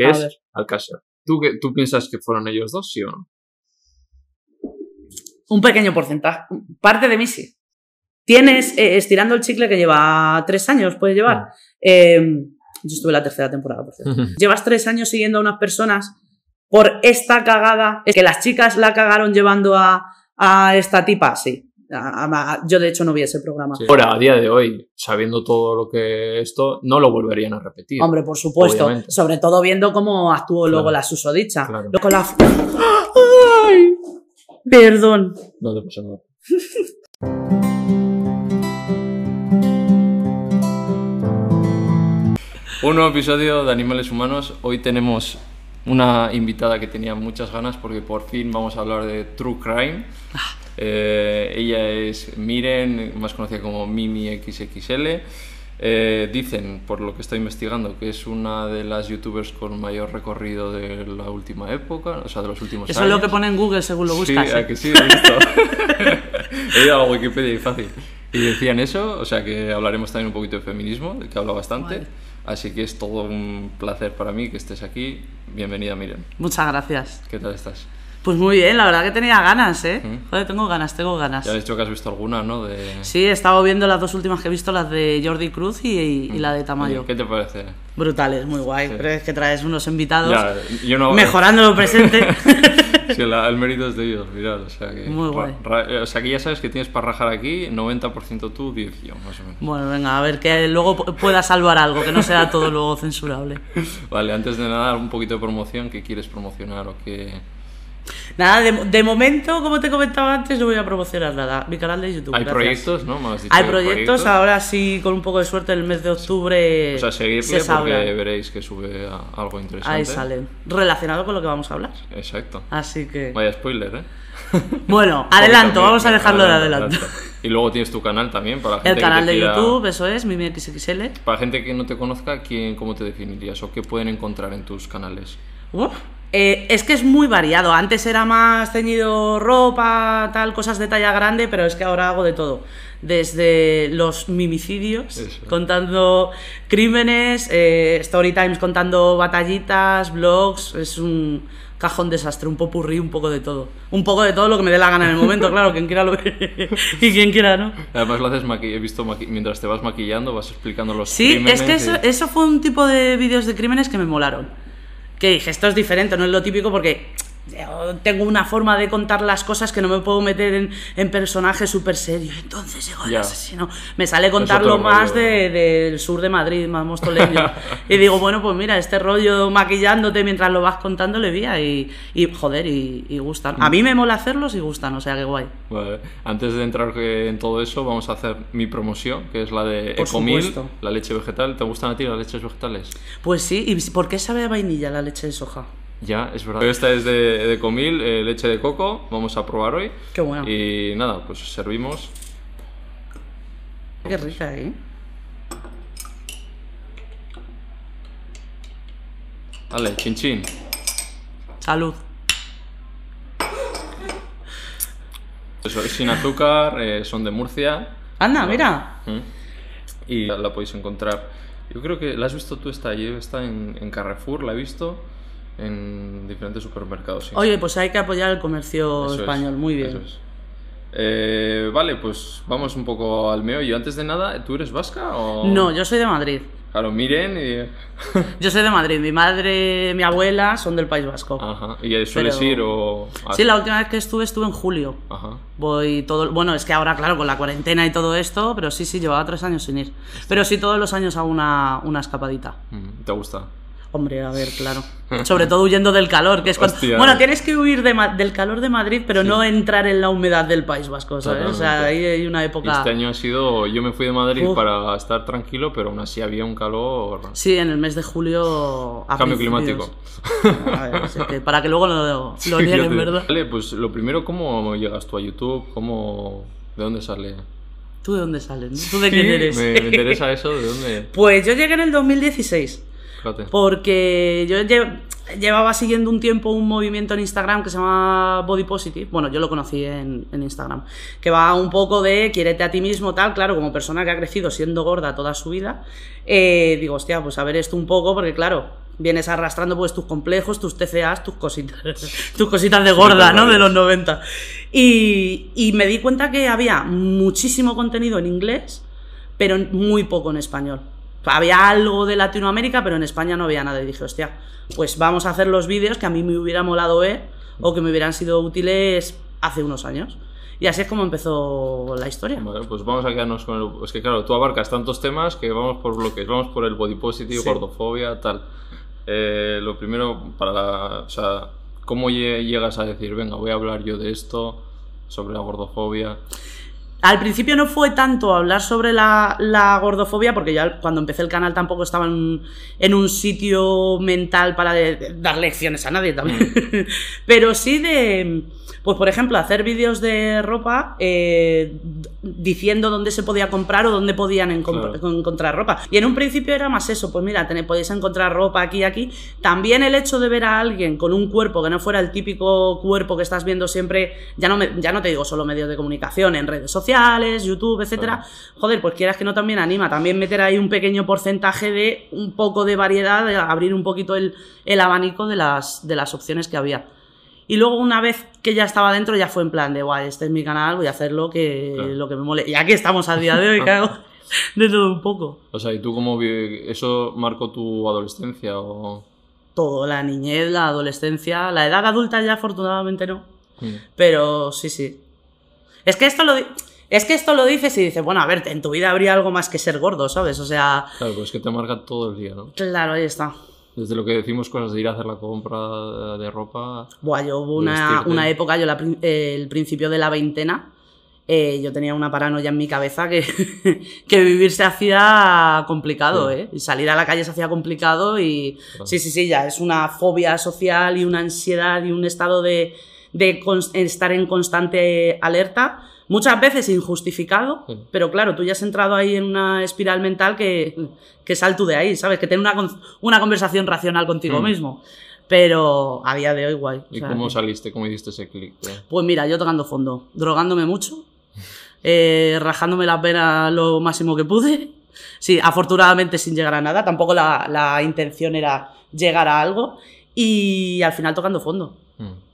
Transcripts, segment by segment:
que A es ver. Alcácer. ¿Tú, qué- ¿Tú piensas que fueron ellos dos, sí o no? Un pequeño porcentaje. Parte de mí sí. Tienes, eh, estirando el chicle que lleva tres años, puedes llevar. Eh, yo estuve en la tercera temporada, por cierto. Llevas tres años siguiendo a unas personas por esta cagada. Es que las chicas la cagaron llevando a, a esta tipa, sí. A- a- a- yo, de hecho, no vi ese programa. Sí. Ahora, a día de hoy, sabiendo todo lo que esto, no lo volverían a repetir. Hombre, por supuesto. Obviamente. Sobre todo viendo cómo actuó luego la susodicha. Claro. Luego la... ¡Ay! Perdón. No te pasa nada. Un nuevo episodio de Animales Humanos. Hoy tenemos una invitada que tenía muchas ganas porque por fin vamos a hablar de True Crime. Eh, ella es Miren, más conocida como Mimi XXL. Eh, dicen, por lo que estoy investigando, que es una de las youtubers con mayor recorrido de la última época, o sea, de los últimos Eso años. es lo que pone en Google según lo buscas. Sí, ¿eh? a que sí, he visto. he ido a Wikipedia y fácil. Y decían eso, o sea que hablaremos también un poquito de feminismo, del que habla bastante. Así que es todo un placer para mí que estés aquí. Bienvenida, Miren. Muchas gracias. ¿Qué tal estás? Pues muy bien, la verdad que tenía ganas, ¿eh? ¿Mm? Joder, tengo ganas, tengo ganas. Ya has dicho que has visto alguna, ¿no? De... Sí, he estado viendo las dos últimas que he visto, las de Jordi Cruz y, y la de Tamayo. ¿Qué te parece? Brutales, muy guay. Sí. Pero es que traes unos invitados Ya, yo no... mejorando lo presente. Sí, la- el mérito es de ellos, mirad, o sea que... Muy guay. ra- ra- o sea que ya sabes que tienes para rajar aquí 90% tú, 10 yo, más o menos. bueno, venga, a ver que luego pu- pueda salvar algo, que no sea todo luego censurable. Vale, antes de nada, un poquito de promoción, ¿qué quieres promocionar o qué...? Nada, de, de momento, como te comentaba antes, no voy a promocionar nada. Mi canal de YouTube. Hay gracias. proyectos, ¿no? Me has dicho Hay que proyectos, ahora sí, con un poco de suerte, el mes de octubre O sea, seguidle se porque veréis que sube algo interesante. Ahí salen. Relacionado con lo que vamos a hablar. Exacto. Así que. Vaya spoiler, ¿eh? Bueno, adelanto, vamos a dejarlo de adelanto. Y luego tienes tu canal también para la gente El que canal te de quiera- YouTube, eso es, Mimi XXL. Para gente que no te conozca, ¿quién, ¿cómo te definirías o qué pueden encontrar en tus canales? Uf. Eh, es que es muy variado. Antes era más ceñido ropa, tal, cosas de talla grande, pero es que ahora hago de todo. Desde los mimicidios, Eso. contando crímenes, eh, story times contando batallitas, blogs. Es un cajón desastre, un popurrí, un poco de todo. Un poco de todo lo que me dé la gana en el momento, claro, quien quiera lo ve y quien quiera no. Además lo haces he visto mientras te vas maquillando, vas explicando los Sí, crímenes es que eso, y- eso fue un tipo de vídeos de crímenes que me molaron. Que dije, esto es diferente, no es lo típico porque tengo una forma de contar las cosas que no me puedo meter en, en personajes súper serios. Entonces el Ya. asesino. Me sale contarlo más de- del sur de Madrid, más mostoleño. y digo, bueno, pues mira, este rollo maquillándote mientras lo vas contando le vía y, y joder, y, y gustan. A mí me mola hacerlos y gustan, o sea que guay. Vale. Antes de entrar en todo eso, vamos a hacer mi promoción, que es la de Por Ecomil, supuesto. la leche vegetal. ¿Te gustan a ti las leches vegetales? Pues sí, ¿y por qué sabe a vainilla la leche de soja? Ya, es verdad. Esta es de, de Ecomil, eh, leche de coco. Vamos a probar hoy. Qué bueno. Y nada, pues servimos. Qué rica, ¿eh? Vale, chin chin. Salud. Eso, es sin azúcar, eh, son de Murcia. Anda, mira. Mm. Y la, la podéis encontrar. Yo creo que la has visto tú esta, yo está en, en Carrefour, la he visto en diferentes supermercados. sí. Oye, pues hay que apoyar el comercio Eso es, español, muy bien. eso es. Eh, vale, pues vamos un poco al meollo. Antes de nada, ¿tú eres vasca o...? No, yo soy de Madrid. Claro, miren y... Yo soy de Madrid. Mi madre, mi abuela son del País Vasco. Ajá. ¿Y sueles Pero- ir o...? Sí, la última vez que estuve estuve en julio. Ajá. Voy todo, bueno, es que ahora claro con la cuarentena y todo esto, pero sí, sí llevaba tres años sin ir. Pero sí todos los años hago una, una escapadita. Mm, ¿Te gusta? Hombre, a ver, claro. Sobre todo huyendo del calor, que es cuando... Hostia. Bueno, tienes que huir de del calor de Madrid, pero no entrar en la humedad del País Vasco, ¿sabes? O sea, ahí hay una época... Este año ha sido... Yo me fui de Madrid Uf. para estar tranquilo, pero aún así había un calor... Sí, en el mes de julio... a Cambio climático. A ver, que para que luego lo, lo nieguen, ¿verdad? Vale, pues lo primero, ¿cómo llegas tú a YouTube? ¿Cómo... ¿De dónde sale? ¿Tú de dónde sales? ¿Tú de quién eres? Me, me interesa eso, ¿de dónde? Pues yo llegué en el 2016. Fíjate. Porque yo lle- llevaba siguiendo un tiempo un movimiento en Instagram que se llama Body Positive. Bueno, yo lo conocí en, en Instagram. Que va un poco de quiérete a ti mismo, tal. Claro, como persona que ha crecido siendo gorda toda su vida, eh, digo, hostia, pues a ver esto un poco, porque claro, vienes arrastrando pues tus complejos, tus TCAs, tus cositas, tus cositas de gorda, ¿no? De los 90. Y, y me di cuenta que había muchísimo contenido en inglés, pero muy poco en español. Había algo de Latinoamérica, pero en España no había nada. Y dije, hostia, pues vamos a hacer los vídeos que a mí me hubiera molado ver o que me hubieran sido útiles hace unos años. Y así es como empezó la historia. Vale, pues vamos a quedarnos con el... Es que claro, tú abarcas tantos temas que vamos por bloques. Vamos por el body positive, Sí. gordofobia, tal. Eh, lo primero, para la- O sea, ¿cómo lle- llegas a decir, venga, voy a hablar yo de esto, sobre la gordofobia? Al principio no fue tanto hablar sobre la, la gordofobia, porque ya cuando empecé el canal tampoco estaba en, en un sitio mental para de- de dar lecciones a nadie también. Pero sí de, pues por ejemplo, hacer vídeos de ropa eh, diciendo dónde se podía comprar o dónde podían Claro. encontrar ropa. Y en un principio era más eso, pues mira, tenéis, podéis encontrar ropa aquí y aquí. También el hecho de ver a alguien con un cuerpo que no fuera el típico cuerpo que estás viendo siempre, ya no, me- ya no te digo solo medios de comunicación, en redes sociales, YouTube, etcétera. Joder, pues quieras que no también anima, también meter ahí un pequeño porcentaje de un poco de variedad, de abrir un poquito el, el abanico de las, de las opciones que había. Y luego una vez que ya estaba dentro, ya fue en plan de, guay, este es mi canal, voy a hacer lo que, Claro. lo que me mole. Y aquí estamos a día de hoy, hago de todo un poco. O sea, ¿y tú cómo ¿Eso marcó tu adolescencia o...? Todo, la niñez, la adolescencia, la edad adulta ya afortunadamente no. Mm. Pero sí, sí. Es que esto lo, es que esto lo dices y dices, bueno, a ver, en tu vida habría algo más que ser gordo, ¿sabes? O sea, Claro, pues es que te marca todo el día, ¿no? claro, ahí está. Desde lo que decimos cosas de ir a hacer la compra de ropa... Buah, yo hubo una, una época, yo la eh, el principio de la veintena, eh, yo tenía una paranoia en mi cabeza que, que vivir se hacía complicado, Sí. ¿eh? Y salir a la calle se hacía complicado y Claro. sí, sí, sí, ya es una fobia social y una ansiedad y un estado de, de estar en constante alerta, muchas veces injustificado, Sí. pero claro, tú ya has entrado ahí en una espiral mental que, que sal tú de ahí, ¿sabes? Que tener una, una conversación racional contigo Mm. mismo. Pero a día de hoy, guay. ¿Y O sea, cómo que- saliste? ¿Cómo hiciste ese clic? eh? Pues mira, yo tocando fondo, drogándome mucho, eh, rajándome la pena lo máximo que pude. Sí, afortunadamente sin llegar a nada, tampoco la, la intención era llegar a algo. Y al final tocando fondo.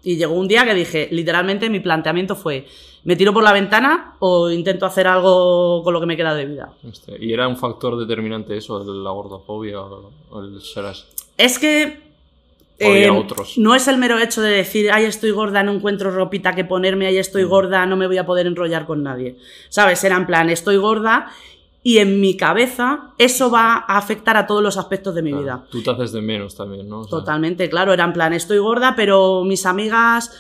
Y llegó un día que dije, literalmente mi planteamiento fue, ¿me tiro por la ventana o intento hacer algo con lo que me queda de vida? Este, ¿Y era un factor determinante eso, la gordofobia o el ser así? Es que... Eh, otros. No es el mero hecho de decir, ay, estoy gorda, no encuentro ropita que ponerme, ay, estoy Mm. gorda, no me voy a poder enrollar con nadie. ¿Sabes? Era en plan, estoy gorda y en mi cabeza eso va a afectar a todos los aspectos de mi Claro, vida. Tú te haces de menos también, ¿no? O sea, Totalmente, claro, era en plan, estoy gorda, pero mis amigas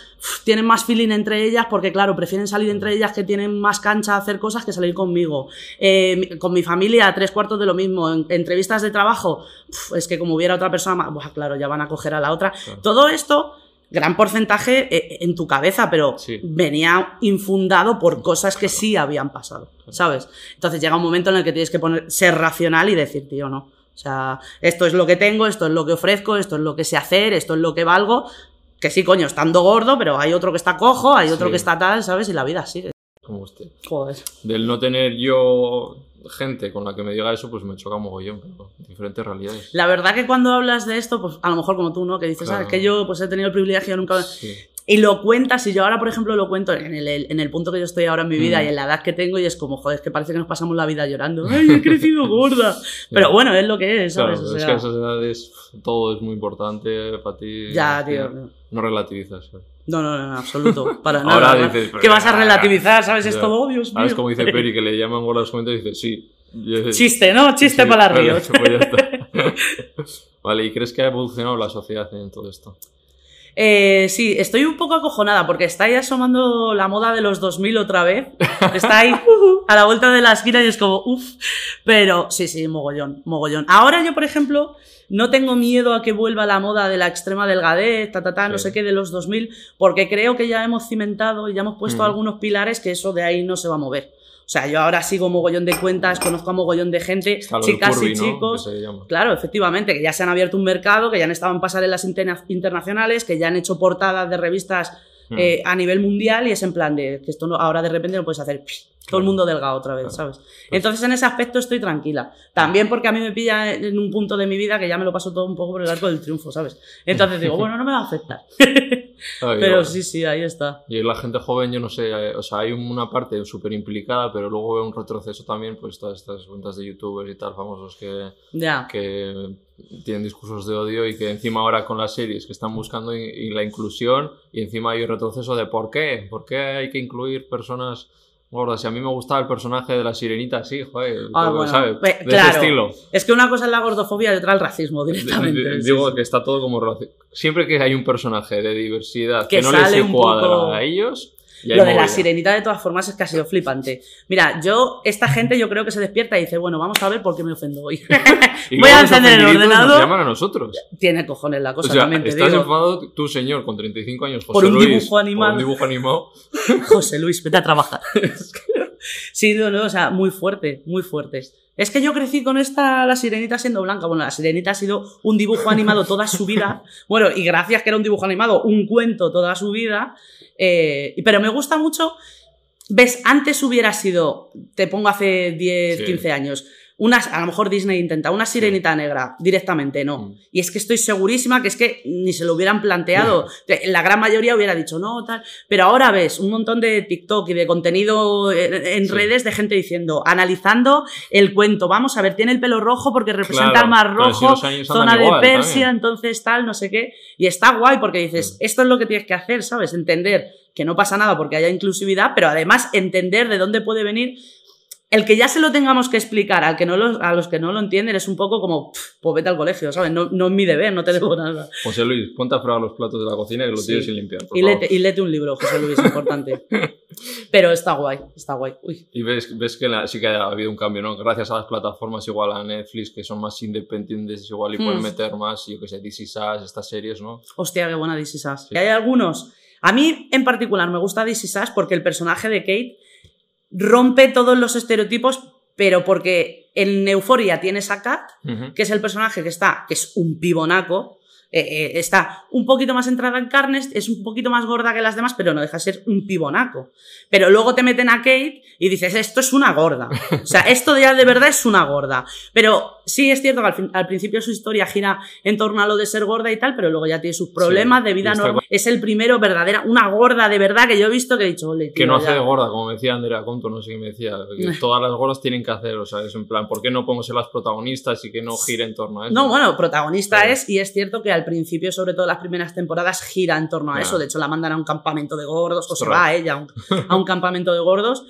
tienen más feeling entre ellas porque, claro, prefieren salir entre ellas que tienen más cancha a hacer cosas que salir conmigo. Eh, con mi familia, tres cuartos de lo mismo. En, entrevistas de trabajo, es que como hubiera otra persona más, buah, claro, ya van a coger a la otra. Claro. Todo esto, gran porcentaje eh, en tu cabeza, pero Sí. venía infundado por cosas que sí habían pasado, ¿sabes? Entonces llega un momento en el que tienes que poner, ser racional y decir, tío, no. O sea, esto es lo que tengo, esto es lo que ofrezco, esto es lo que sé hacer, esto es lo que valgo. Que sí, coño, estando gordo, pero hay otro que está cojo, hay otro Sí. que está tal, ¿sabes? Y la vida sigue. Como usted. Joder. Del no tener yo gente con la que me diga eso, pues me choca mogollón, pero diferentes realidades. La verdad que cuando hablas de esto, pues a lo mejor como tú, ¿no? Que dices, Claro. ah, es que yo pues he tenido el privilegio nunca... Sí. Y lo cuentas, y yo ahora, por ejemplo, lo cuento en el, en el punto que yo estoy ahora en mi vida Mm. y en la edad que tengo, y es como, joder, es que parece que nos pasamos la vida llorando. ¡Ay, he crecido gorda! Pero bueno, es lo que es, Claro, ¿sabes? O es sea, que a esas edades todo es muy importante para ti. Ya, tío. final No relativizas. ¿sabes? No, no, no, en absoluto. Para Ahora nada. dices, ¿Qué vas a relativizar? ¿Sabes? Es Ya. todo, oh, Dios mío. Ahora es como dice Peri, que le llaman gorda a los comentarios y dice, sí. Dice, Chiste, ¿no? Chiste sí, para vale, ríos. pues vale, ¿y crees que ha evolucionado la sociedad en todo esto? Eh, sí, estoy un poco acojonada porque está ahí asomando la moda de los 2000 otra vez. Está ahí a la vuelta de la esquina y es como, uff. Pero sí, sí, mogollón, mogollón. Ahora yo, por ejemplo, no tengo miedo a que vuelva la moda de la extrema delgadez, ta, ta, ta, no Sí. sé qué, de los 2000, porque creo que ya hemos cimentado y ya hemos puesto Mm. algunos pilares que eso de ahí no se va a mover. O sea, yo ahora sigo mogollón de cuentas, conozco a mogollón de gente, lo chicas Curvy, y chicos. Claro, efectivamente, que ya se han abierto un mercado, que ya han estado en pasarelas interna- internacionales, que ya han hecho portadas de revistas Mm. eh, a nivel mundial y es en plan de que esto no- ahora de repente no puedes hacer psh, todo el mundo delgado otra vez, Claro. ¿sabes? Entonces en ese aspecto estoy tranquila. También porque a mí me pilla en un punto de mi vida que ya me lo paso todo un poco por el arco del triunfo, ¿sabes? Entonces digo, bueno, no me va a afectar. Ay, Pero sí, sí, ahí está. Y la gente joven, yo no sé, eh, o sea, hay una parte súper implicada, pero luego veo un retroceso también, pues todas estas cuentas de youtubers y tal, famosos que, que tienen discursos de odio y que encima ahora con las series que están buscando y, y la inclusión y encima hay un retroceso de por qué, por qué hay que incluir personas gordas. Si a mí me gustaba el personaje de la sirenita, sí, joder, Ah, todo, bueno, ¿sabes? pe- De claro. ese estilo. Es que una cosa es la gordofobia y otra el racismo directamente. d- Digo sí. que está todo como Siempre que hay un personaje de diversidad que, Que no les cuadra poco- a ellos, Lo de la sirenita, de todas formas, es que ha sido flipante. Mira, yo, esta gente, yo creo que se despierta y dice, bueno, vamos a ver por qué me ofendo hoy. Voy a encender el ordenador. Nos llaman a nosotros. Tiene cojones la O cosa, sea, también te estás digo. enfadado tú, señor, con 35 años, José Por un Luis, dibujo por un dibujo animado. José Luis, vete a trabajar. sí, no, no, o sea, muy fuerte, muy fuerte. Es que yo crecí con esta, la sirenita siendo blanca. Bueno, la sirenita ha sido un dibujo animado toda su vida. Bueno, y gracias que era un dibujo animado, un cuento toda su vida. Eh, pero me gusta mucho. Ves, antes hubiera sido, te pongo hace 10, Sí. 15 años, unas, a lo mejor Disney intenta una sirenita negra directamente, no. Mm. Y es que estoy segurísima que es que ni se lo hubieran planteado. La gran mayoría hubiera dicho no, tal. Pero ahora ves un montón de TikTok y de contenido en, redes de gente diciendo, analizando el cuento. Vamos a ver, tiene el pelo rojo porque representa Claro, al mar si rojo, zona de igual Persia, también. entonces tal, no sé qué. Y está guay porque dices, Mm. esto es lo que tienes que hacer, ¿sabes? Entender que no pasa nada porque haya inclusividad, pero además entender de dónde puede venir. El que ya se lo tengamos que explicar al que no lo- a los que no lo entienden es un poco como, "Pff, pues vete al colegio, ¿sabes? No, no es mi deber, no te debo nada. José Luis, ponte a fregar los platos de la cocina que los Sí. tienes sin limpiar. por Y favor. léete, y léete un libro, José Luis, importante. Pero está guay, está guay. Uy. Y ves, ves que la- sí que ha habido un cambio, ¿no? Gracias a las plataformas igual a Netflix, que son más independientes igual y pueden Mm. meter más, yo que sé, DC Sass, estas series, ¿no? Hostia, qué buena Is Us. Sí. Y hay algunos. A mí, en particular, me gusta Is Us porque el personaje de Kate rompe todos los estereotipos, pero porque en Euforia tienes a Kat, que es el personaje que está, que es un pibonaco, eh, eh, está un poquito más entrada en carnes, es un poquito más gorda que las demás, pero no deja de ser un pibonaco. Pero luego te meten a Kate y dices, esto es una gorda. O sea, esto ya de verdad es una gorda. Pero sí es cierto que al, fin- al principio su historia gira en torno a lo de ser gorda y tal, pero luego ya tiene sus problemas de vida normal. Es el primero verdadera, una gorda de verdad que yo he visto que he dicho, ole, Que tío, no hace ya". de gorda, como me decía Andrea Conto, no sé qué me decía. Que todas las gordas tienen que hacer, o sea, es en plan, ¿por qué no podemos ser las protagonistas y que no gire en torno a eso? No, bueno, protagonista Pero- es, y es cierto que al principio, sobre todo las primeras temporadas, gira en torno a eso. De hecho, la mandan a un campamento de gordos, o se Ostras. va ella a un, a un campamento de gordos.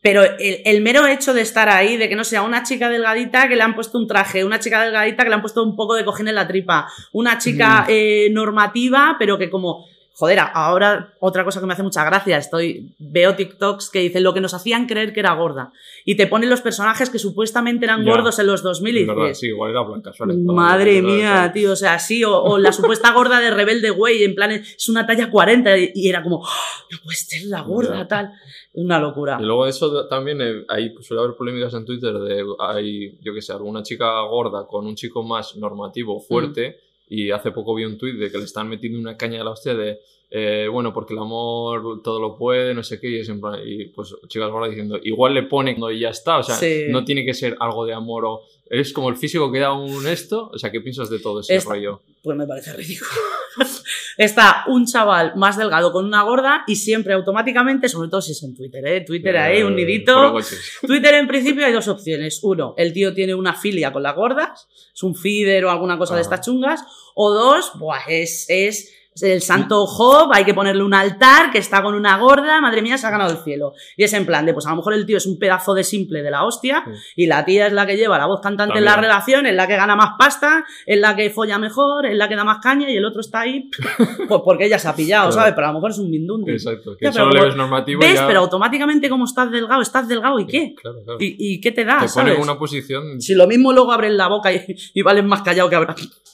Pero el, el mero hecho de estar ahí, de que no sea una chica delgadita que le han puesto un traje, una chica delgadita que le han puesto un poco de cojín en la tripa, una chica eh, normativa, pero que como. Joder, ahora otra cosa que me hace mucha gracia, estoy veo TikToks que dicen lo que nos hacían creer que era gorda y te ponen los personajes que supuestamente eran Ya. gordos en los 2000 y Es verdad, sí, igual era blanca. suele- Madre mía, tío, o sea, sí, o, o la supuesta gorda de Rebelde Way, en plan, es una talla 40 y, era como, "Ah, no puede ser la gorda, Ya. tal. Una locura. Y luego de eso también eh, hay, suele haber polémicas en Twitter de hay, yo que sé, alguna chica gorda con un chico más normativo, fuerte, y hace poco vi un tuit de que le están metiendo una caña de la hostia de, eh, bueno, porque el amor todo lo puede, no sé qué, y, es en plan- y pues chicas gordas diciendo, igual le ponen cuando y ya está, o sea, Sí. no tiene que ser algo de amor o... Es como el físico que da un esto, o sea, ¿qué piensas de todo ese Es- rollo? Pues me parece ridículo. Está un chaval más delgado con una gorda y siempre automáticamente, sobre todo si es en Twitter, ¿eh? Twitter ahí, un nidito. Twitter en principio hay dos opciones. Uno, el tío tiene una filia con las gordas, es un feeder o alguna cosa de estas chungas. O dos, buah, es, es el santo Job, hay que ponerle un altar que está con una gorda, madre mía, se ha ganado el cielo. Y es en plan de, pues a lo mejor el tío es un pedazo de simple de la hostia Sí. y la tía es la que lleva la voz cantante en la relación, es la que gana más pasta, es la que folla mejor, es la que da más caña y el otro está ahí, pues porque ella se ha pillado, Claro. ¿sabes? Pero a lo mejor es un mindundi. Exacto, que Ya, pero solo le ves normativo ¿Ves? ya... Pero automáticamente como estás delgado, estás delgado y qué? Claro, claro. ¿Y, y qué te da? Te en una posición... Si lo mismo luego abren la boca y, y valen más callado que,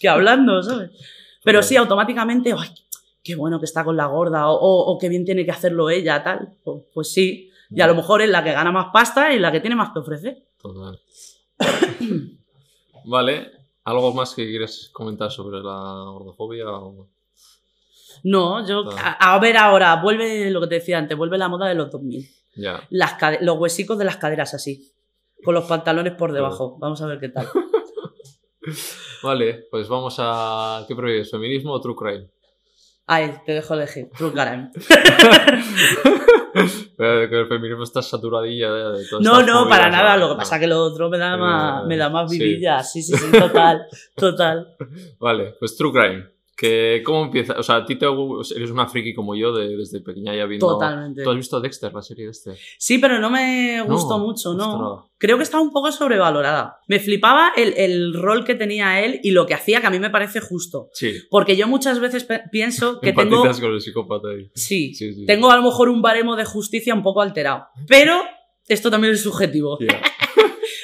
que hablando, ¿sabes? Pero sí, automáticamente, ¡ay! Qué bueno que está con la gorda, o, o- o qué bien tiene que hacerlo ella, tal. Pues, pues sí. Y a lo mejor es la que gana más pasta y la que tiene más que ofrecer. Total. vale, ¿algo más que quieres comentar sobre la gordofobia? o- No, yo. A, a ver ahora, vuelve lo que te decía antes, vuelve la moda de los 2000. Ya. Las los huesicos de las caderas así. Con los pantalones por debajo. Vamos a ver qué tal. Vale, pues vamos a. ¿Qué prefieres, feminismo o true crime? Ay, te dejo elegir. True crime. Pero que el feminismo está saturadilla de, de todas No, no, para nada. Lo que pasa es que lo otro me da Eh, más, me da más sí. vidilla. Sí, sí, sí, total. Total. Vale, pues True Crime. Que, ¿Cómo empieza? O sea, a ti te, eres una friki como yo de- desde pequeña ya viendo... Totalmente. ¿Tú has visto Dexter, la serie de Dexter? Sí, pero no me No, gustó mucho, ¿no? ostras. Creo que está un poco sobrevalorada. Me flipaba el, el rol que tenía él y lo que hacía, que a mí me parece justo. Sí. Porque yo muchas veces pienso que tengo. Con el psicópata ahí. Sí, Sí, sí. tengo a lo mejor un baremo de justicia un poco alterado. Pero esto también es subjetivo. Ya.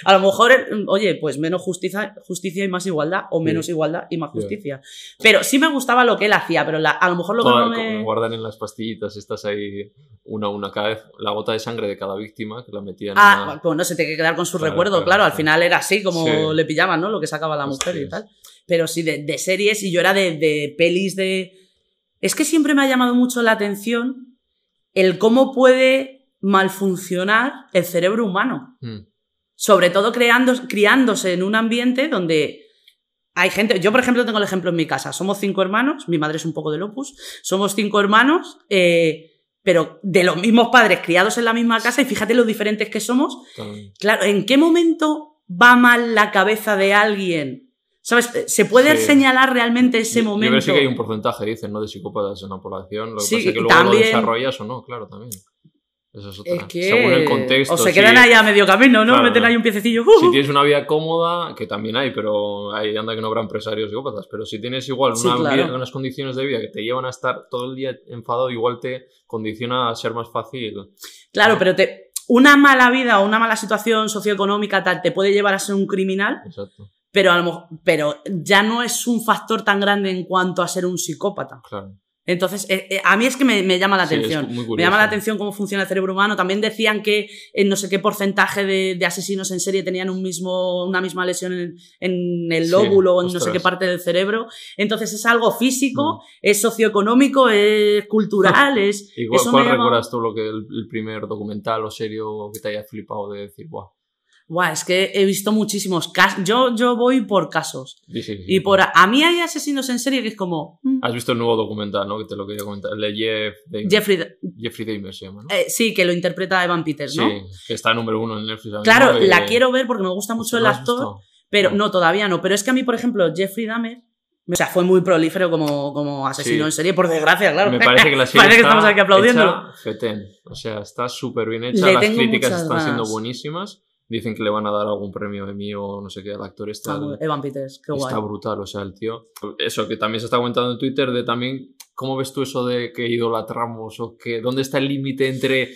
A lo mejor, eh, oye, pues menos justicia, justicia y más igualdad, o Sí. menos igualdad y más justicia. Pero sí me gustaba lo que él hacía, pero la- a lo mejor lo que no me. Guardan en las pastillitas, estás ahí una a una cada vez, la gota de sangre de cada víctima que la metían en Ah, una- pues no se tiene que quedar con su Claro, recuerdo, claro, claro, al final era así como Sí. le pillaban, ¿no? Lo que sacaba la mujer y tal. Pero sí, de, de series y yo era de, de pelis de... Es que siempre me ha llamado mucho la atención el cómo puede malfuncionar el cerebro humano. Mm, Sobre todo creando, criándose en un ambiente donde hay gente... Yo, por ejemplo, tengo el ejemplo en mi casa. Somos cinco hermanos, mi madre es un poco del opus, somos cinco hermanos, eh, pero de los mismos padres criados en la misma casa y fíjate lo diferentes que somos. Claro, ¿en qué momento va mal la cabeza de alguien? ¿Sabes? ¿Se puede Sí. señalar realmente ese Yo- Yo momento? creo que sí que hay un porcentaje, dicen, ¿no? De psicópatas en la población. Lo que Sí, pasa es que luego lo también- desarrollas o no, claro, también. Esa es otra. Es que... Según el contexto. O se sí. quedan ahí a medio camino, ¿no? Claro, Meten no. ahí un piececillo. ¡uh! Si tienes una vida cómoda, que también hay, pero ahí anda que no habrá empresarios psicópatas, pero si tienes igual Sí, una claro. vida- unas condiciones de vida que te llevan a estar todo el día enfadado, igual te condiciona a ser más fácil. Claro, pero te... una mala vida o una mala situación socioeconómica tal te puede llevar a ser un criminal, Exacto, pero, a lo mejor- pero ya no es un factor tan grande en cuanto a ser un psicópata. claro. Entonces, eh, eh, a mí es que me, me llama la Sí, atención. Me llama la atención cómo funciona el cerebro humano. También decían que en no sé qué porcentaje de, de asesinos en serie tenían un mismo, una misma lesión en, en el Sí, lóbulo o en no sé qué parte del cerebro. Entonces es algo Mm. físico, es socioeconómico, es cultural, es... ¿Y cuál, me llama- recuerdas tú lo que el, el primer documental o serio que te haya flipado de decir, guau? Buah, es que he visto muchísimos casos. Yo, yo voy por casos. Sí, sí, sí. Y por... A, a mí hay asesinos en serie que es como... mm, Has visto el nuevo documental, ¿no? Que te lo quería comentar. El de Jeff Dahmer. Jeffrey... Jeffrey Dahmer se llama, ¿no? eh, sí, que lo interpreta Evan Peters, ¿no? Sí, que está número uno en Netflix. Claro, mismo, la eh, quiero ver porque me gusta mucho el ¿no has actor. visto? Pero No. no, todavía no. Pero es que a mí, por ejemplo, Jeffrey Dahmer, o sea, fue muy prolífero como, como asesino Sí. en serie, por desgracia, claro. Me parece que la serie Parece que estamos aquí aplaudiendo. O sea, está súper bien hecha. Le Las críticas están siendo buenísimas. Dicen que le van a dar algún premio de mí o no sé qué al actor este. Ah, al- Evan Peters, qué guay. Está brutal, o sea, el tío. Eso que también se está comentando en Twitter de también. ¿Cómo ves tú eso de que idolatramos? O que dónde está el límite entre.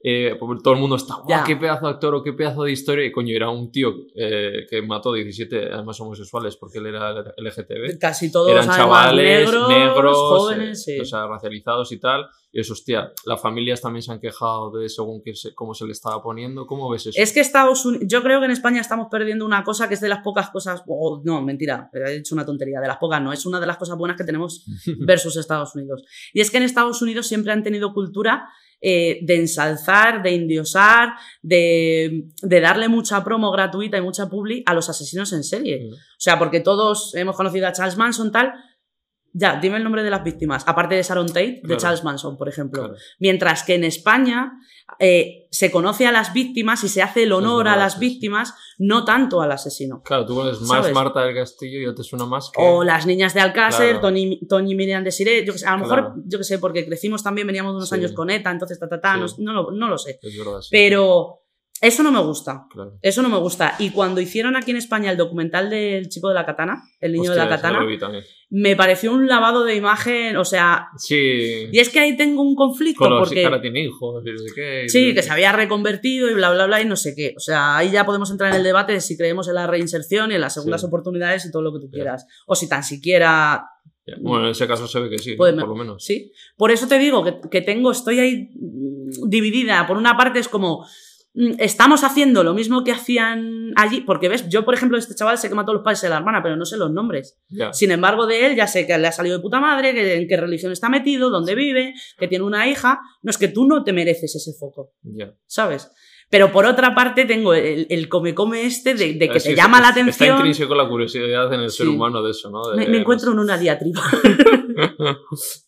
Eh, porque todo el mundo está, "Guau, qué pedazo de actor o qué pedazo de historia. Y coño, era un tío eh, que mató 17 además homosexuales porque él era LGTB. Casi todos Eran chavales, negros, negros, jóvenes, eh, sí. o sea, racializados y tal. Y eso, hostia, las familias también se han quejado de según que se- cómo se le estaba poniendo. ¿Cómo ves eso? Es que Estados Unidos, yo creo que en España estamos perdiendo una cosa que es de las pocas cosas, o no, mentira, he dicho una tontería, de las pocas no, es una de las cosas buenas que tenemos versus Estados Unidos. Y es que en Estados Unidos siempre han tenido cultura eh, de ensalzar, de endiosar, de, de darle mucha promo gratuita y mucha publi a los asesinos en serie. Mm. O sea, porque todos hemos conocido a Charles Manson, tal. Ya, dime el nombre de las víctimas. Aparte de Sharon Tate, de. Charles Manson, por ejemplo. Claro. Mientras que en España eh, se conoce a las víctimas y se hace el honor verdad, a las víctimas, no tanto al asesino. Claro, tú pones más ¿Sabes? Marta del Castillo y ya te suena más que. O las niñas de Alcácer, Claro. Tony, Tony Miriam de Siré, yo que sé, a lo mejor, yo que sé, porque crecimos también, veníamos unos Sí. años con ETA, entonces ta, ta, ta, Sí. no, no lo, no lo sé. Es verdad, sí. Pero eso no me gusta. Claro. Eso no me gusta. Y cuando hicieron aquí en España el documental del chico de la katana, el niño Hostia, de la katana, me pareció un lavado de imagen, o sea, Sí. y es que ahí tengo un conflicto Con los porque... que ahora tiene hijos y no sé qué. y- Sí, que se había reconvertido y bla, bla, bla, y no sé qué. O sea, ahí ya podemos entrar en el debate de si creemos en la reinserción y en las segundas Sí. oportunidades y todo lo que tú quieras. O si tan siquiera. Bueno, en ese caso se ve que sí, por lo menos. Sí. Por eso te digo que, que tengo, estoy ahí mm, dividida. Por una parte es como. Mm, estamos haciendo lo mismo que hacían allí, porque ves, yo por ejemplo, este chaval sé que mató a los padres de la hermana, pero no sé los nombres. Sin embargo, de él ya sé que le ha salido de puta madre, que en qué religión está metido, dónde vive, que tiene una hija. No es que tú no te mereces ese foco, Ya. ¿sabes? Pero por otra parte tengo el, come-come este de, de que Es te es- llama la Está atención. intrínseco la curiosidad en el ser Sí. humano de eso, ¿no? De- Me, me encuentro en una diatriba.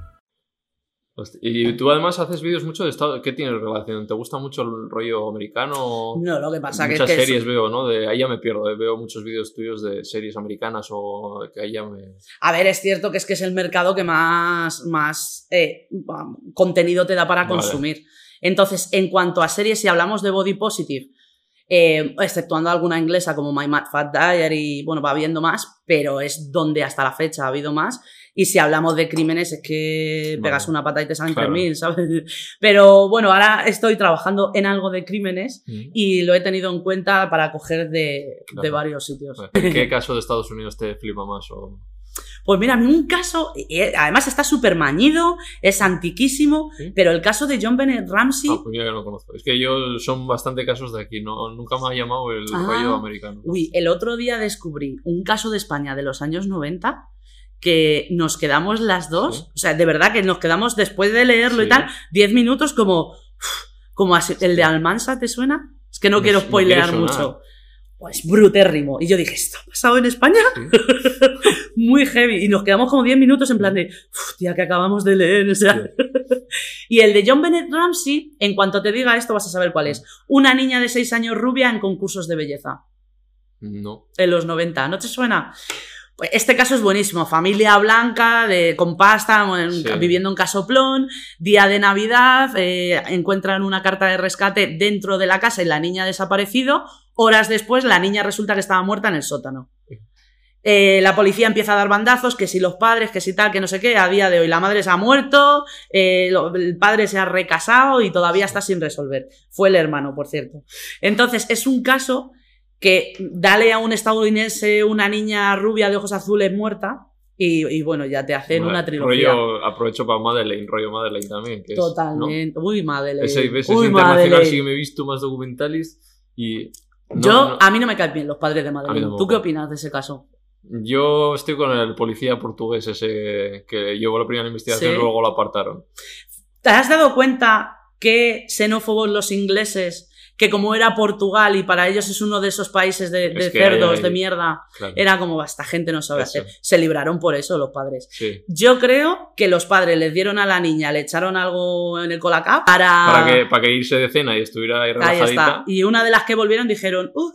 Y tú además haces vídeos mucho de estado. ¿Qué tienes relación? ¿Te gusta mucho el rollo americano? No, lo que pasa que Muchas que es- series veo, ¿no? De ahí ya me pierdo. eh, Veo muchos vídeos tuyos de series americanas o que ahí ya me. A ver, es cierto que es que es el mercado que más, más eh, contenido te da para Vale. consumir. Entonces, en cuanto a series, si hablamos de body positive, eh, exceptuando alguna inglesa como My Mad Fat Diary, bueno, va habiendo más, pero es donde hasta la fecha ha habido más. Y si hablamos de crímenes, es que pegas una pata y te salen Claro. 3.000, ¿sabes? Pero bueno, ahora estoy trabajando en algo de crímenes Mm. y lo he tenido en cuenta para coger de, Claro. de varios sitios. ¿En qué caso de Estados Unidos te flipa más? O... Pues mira, un caso, eh, además está súper mañido, es antiquísimo, ¿Sí? pero el caso de John Bennett Ramsey, Ah, pues yo ya no conozco. Es que yo son bastante casos de aquí. No, nunca me ha llamado el Ah. rollo americano. uy, el otro día descubrí un caso de España de los años 90 que nos quedamos las dos, Sí. o sea, de verdad que nos quedamos después de leerlo y tal, 10 minutos como, como así, el de Almansa, ¿te suena? Es que no quiero spoilear mucho. Pues brutérrimo. Y yo dije, ¿esto ha pasado en España? Sí. Muy heavy. Y nos quedamos como 10 minutos en plan de, "Uf, tía, que acabamos de leer. O sea. y el de John Bennett Ramsey, en cuanto te diga esto vas a saber cuál es. Una niña de 6 años rubia en concursos de belleza. No. En los 90. ¿No te suena? Este caso es buenísimo. Familia blanca, de, con pasta, en- Sí. viviendo en Casoplón. Día de Navidad. eh, encuentran una carta de rescate dentro de la casa y la niña ha desaparecido. Horas después, la niña resulta que estaba muerta en el sótano. Eh, la policía empieza a dar bandazos, que si los padres, que si tal, que no sé qué, a día de hoy la madre se ha muerto, eh, lo- el padre se ha recasado y todavía está sin resolver. Fue el hermano, por cierto. Entonces, es un caso que dale a un estadounidense una niña rubia de ojos azules muerta y, y bueno, ya te hacen una trilogía. Rollo, aprovecho para Madeleine, rollo Madeleine también. Que es, ¿no? Totalmente. Uy, Madeleine. Ese, ves, Uy, ese internacional Madeleine. sí que me he visto más documentales y... no, Yo, no. a mí no me caen bien los padres de Madeleine. ¿Tú qué opinas de ese caso? Yo estoy con el policía portugués ese que llevó la primera investigación Sí. y luego lo apartaron. ¿Te has dado cuenta que xenófobos los ingleses, que como era Portugal y para ellos es uno de esos países de, de Es que cerdos, hay- de mierda, Claro. era como, esta gente no sabe Eso. hacer. Se libraron por eso los padres. Sí. Yo creo que los padres les dieron a la niña, le echaron algo en el colacao para... Para, que, para que irse de cena y estuviera ahí Ah. Ahí está. relajadita. Y una de las que volvieron dijeron, "Uh",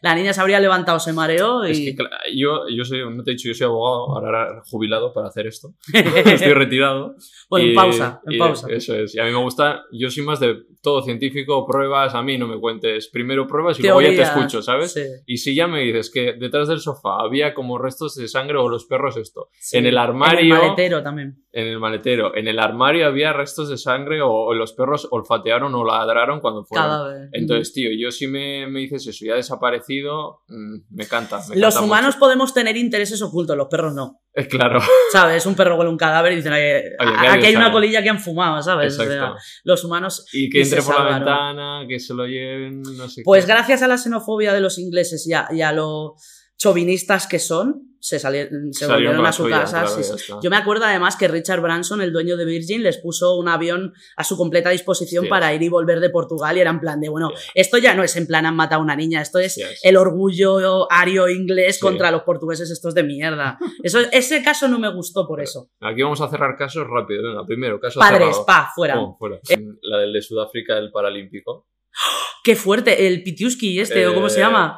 la niña se habría levantado, se mareó y... Es que yo, yo soy, no te he dicho, yo soy abogado, ahora jubilado para hacer esto. Estoy retirado. bueno, en pausa, en pausa. Eso es. Y a mí me gusta, yo soy más de todo científico, pruebas, a mí no me cuentes. Primero pruebas y luego ya te escucho, ¿sabes? Sí, Y si ya me dices que detrás del sofá había como restos de sangre o los perros esto, sí. en el En armario, el maletero también. en el maletero, en el armario había restos de sangre o, o los perros olfatearon o ladraron cuando fueron. Cada vez. Entonces, tío, yo si me, me dices eso y ha desaparecido, mm, me canta. me Los canta humanos mucho. podemos tener intereses ocultos, los perros no. Eh, claro, ¿Sabes? Un perro huele un cadáver y dicen, "Ay, que aquí hay una sabe". colilla que han fumado, ¿sabes? O sea, los humanos. Y que entre por la ventana, que se lo lleven, no sé Pues qué. gracias a la xenofobia de los ingleses y a, y a lo chauvinistas que son, se, salieron, se volvieron a su suya, casa. sí, sí. Yo me acuerdo además que Richard Branson, el dueño de Virgin, les puso un avión a su completa disposición para ir y volver de Portugal y era en plan de, bueno, esto ya no es en plan han matado a una niña, esto es el orgullo ario inglés contra los portugueses estos de mierda. Eso, ese caso no me gustó por eso. Aquí vamos a cerrar casos rápido. Venga, primero, caso Padres, pa, fuera. Pum, fuera. La del de Sudáfrica, el Paralímpico. Qué fuerte, el Pitiuski este, o cómo se Eh, llama.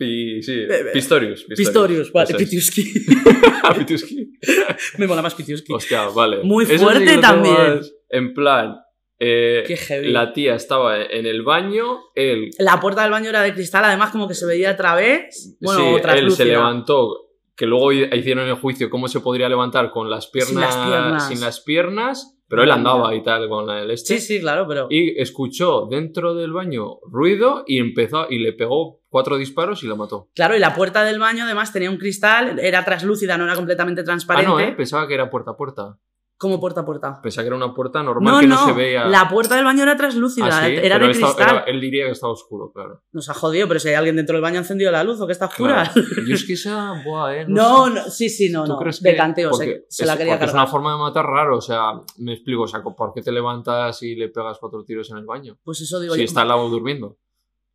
Pi- sí, eh, Pistorius. Pistorius, vale, Eso es. Pitiuski. Pitiuski. me mola más Pitiuski. Hostia, vale. Muy sí fuerte también. más En plan, Eh, Qué heavy. la tía estaba en el baño, él, La puerta del baño era de cristal, además como que se veía a través. Bueno, sí, él se levantó, que luego hi- hicieron el juicio cómo se podría levantar con las piernas, Sin las piernas. sin las piernas, pero él andaba y tal con el este. Sí, sí, claro, pero... Y escuchó dentro del baño ruido y empezó y le pegó cuatro disparos y la mató. Claro, y la puerta del baño además tenía un cristal, era translúcida, no era completamente Ah, transparente. no, ¿eh? pensaba que era puerta a puerta. Como puerta a puerta. Pensaba que era una puerta normal No, que no, no, se veía. la puerta del baño era translúcida, Ah, sí, era pero de cristal. era- él diría que estaba oscuro, claro. Nos ha jodido, pero si hay alguien dentro del baño ha encendido la luz o que está oscura. Claro. Yo es que esa, buah, eh. No, no, sí, sí, no, ¿Tú no. crees De canteo, se, la quería porque es cargar. una forma de matar raro, o sea, me explico, o sea, ¿por qué te levantas y le pegas cuatro tiros en el baño? Pues eso digo Si yo. está al lado durmiendo.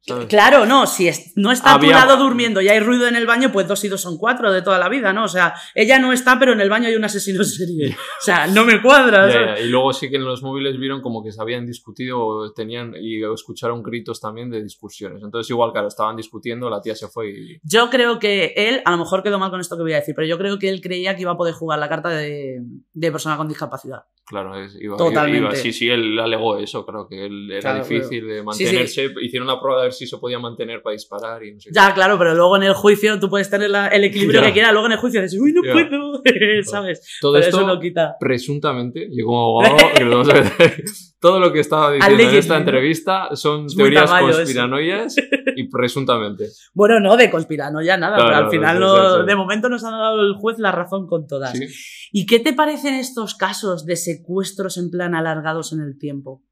¿Sabes? Claro, no, si es- no está Había- a tu lado durmiendo y hay ruido en el baño, pues dos y dos son cuatro de toda la vida, ¿no? O sea, ella no está, pero en el baño hay un asesino en serie. O sea, no me cuadra. Y luego sí que en los móviles vieron como que se habían discutido o tenían y escucharon gritos también de discusiones. Entonces igual, claro, estaban discutiendo, la tía se fue y... Yo creo que él, a lo mejor quedó mal con esto que voy a decir, pero yo creo que él creía que iba a poder jugar la carta de, de persona con discapacidad. Claro, es- iba, Totalmente. iba- sí, sí, él alegó eso, creo que él era Claro, difícil de Sí, sí. mantenerse. Hicieron la prueba de ver si se podía mantener para disparar y no sé qué. Ya, claro, pero luego en el juicio tú puedes tener la- el equilibrio Ya. que quieras, luego en el juicio dices, uy, no Ya. puedo, ¿sabes? Todo pero esto eso no quita. presuntamente, yo como abogado, que lo vamos a ver, todo lo que estaba diciendo en esta entrevista son Es teorías eso. conspiranoias y presuntamente. Bueno, no, de conspiranoia nada, Claro, pero al final no- de momento nos ha dado el juez la razón con todas. Sí. ¿Y qué te parecen estos casos de secuestros en plan alargados en el tiempo?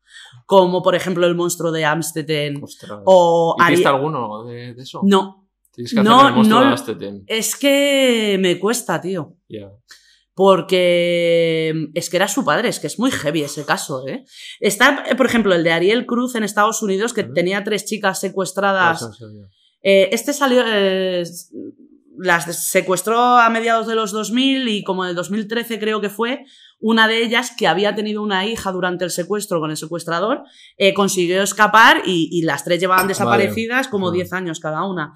Como por ejemplo el monstruo de Amstetten Ostras. o ¿Y viste alguno de, de eso? No, Tienes que No, hacer el monstruo no- de Amstetten. es que me cuesta, tío. Ya. Porque es que era su padre, es que es muy heavy ese caso, ¿eh? Está, por ejemplo, el de Ariel Cruz en Estados Unidos, que tenía tres chicas Ah, secuestradas. no sabía. Eh, este salió, eh, las secuestró a mediados de los 2000 y como en el 2013 creo que fue, una de ellas que había tenido una hija durante el secuestro con el secuestrador, eh, consiguió escapar y, y las tres llevaban desaparecidas como Ujú. 10 años cada una.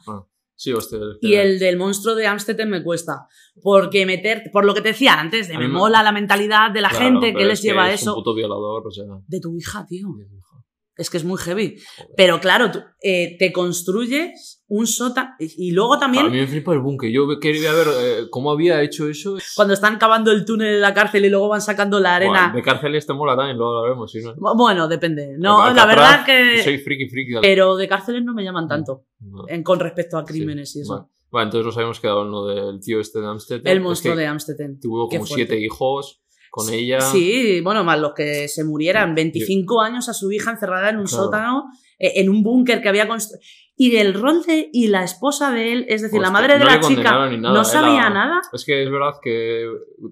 Sí, hostia. Y el del monstruo de Amstetten me cuesta. Porque meter, por lo que te decía antes, de me mola la mentalidad de la Claro, gente que les es lleva es eso. un puto violador, o sea. De tu hija, tío. Es que es muy heavy. Joder. Pero claro, tú, eh, te construyes un sótano. Y y luego también, A mí me flipa el búnker. Yo quería ver eh, cómo había hecho eso. cuando están cavando el túnel en la cárcel y luego van sacando la arena. De cárceles te mola también, luego lo no. Bueno, depende. No, la verdad que. Soy friki, friki. Pero de cárceles no me llaman tanto. No. en- con respecto a Sí, crímenes y eso. Vale, entonces nos habíamos quedado en lo del tío este de Amstetten. El Es monstruo que de Amstetten. Tuvo como siete hijos con ella. Sí, bueno, más los que se murieran. 25 años a su hija encerrada en un Claro. sótano, eh, en un búnker que había construido. Y del rol de. Y la esposa de él, es decir, la madre de no la chica, nada, no eh, sabía la- nada. Es que es verdad que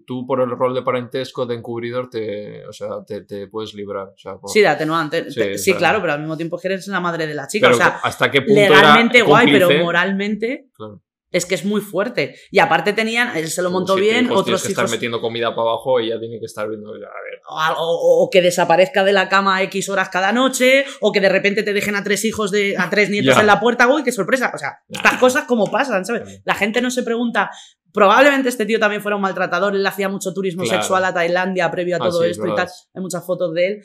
tú por el rol de parentesco de encubridor te, o sea, te, te puedes librar. O sea, por- Sí, de atenuante. Sí, Te- Sí, claro. claro, pero al mismo tiempo que eres la madre de la chica. O sea, hasta qué punto legalmente era guay, pero moralmente Claro. Es que es muy fuerte. Y aparte tenían, él se lo montó bien, hijos, otros que hijos. estar metiendo comida para abajo y ella tiene que estar viendo. A ver. o, que desaparezca de la cama X horas cada noche, o que de repente te dejen a tres hijos de, a tres nietos Ya. en la puerta, uy, qué sorpresa. O sea, Ya. estas cosas como pasan, ¿sabes? La gente no se pregunta. Probablemente este tío también fuera un maltratador, él hacía mucho turismo Claro. sexual a Tailandia previo a Ah, todo es esto y tal. Hay muchas fotos de él.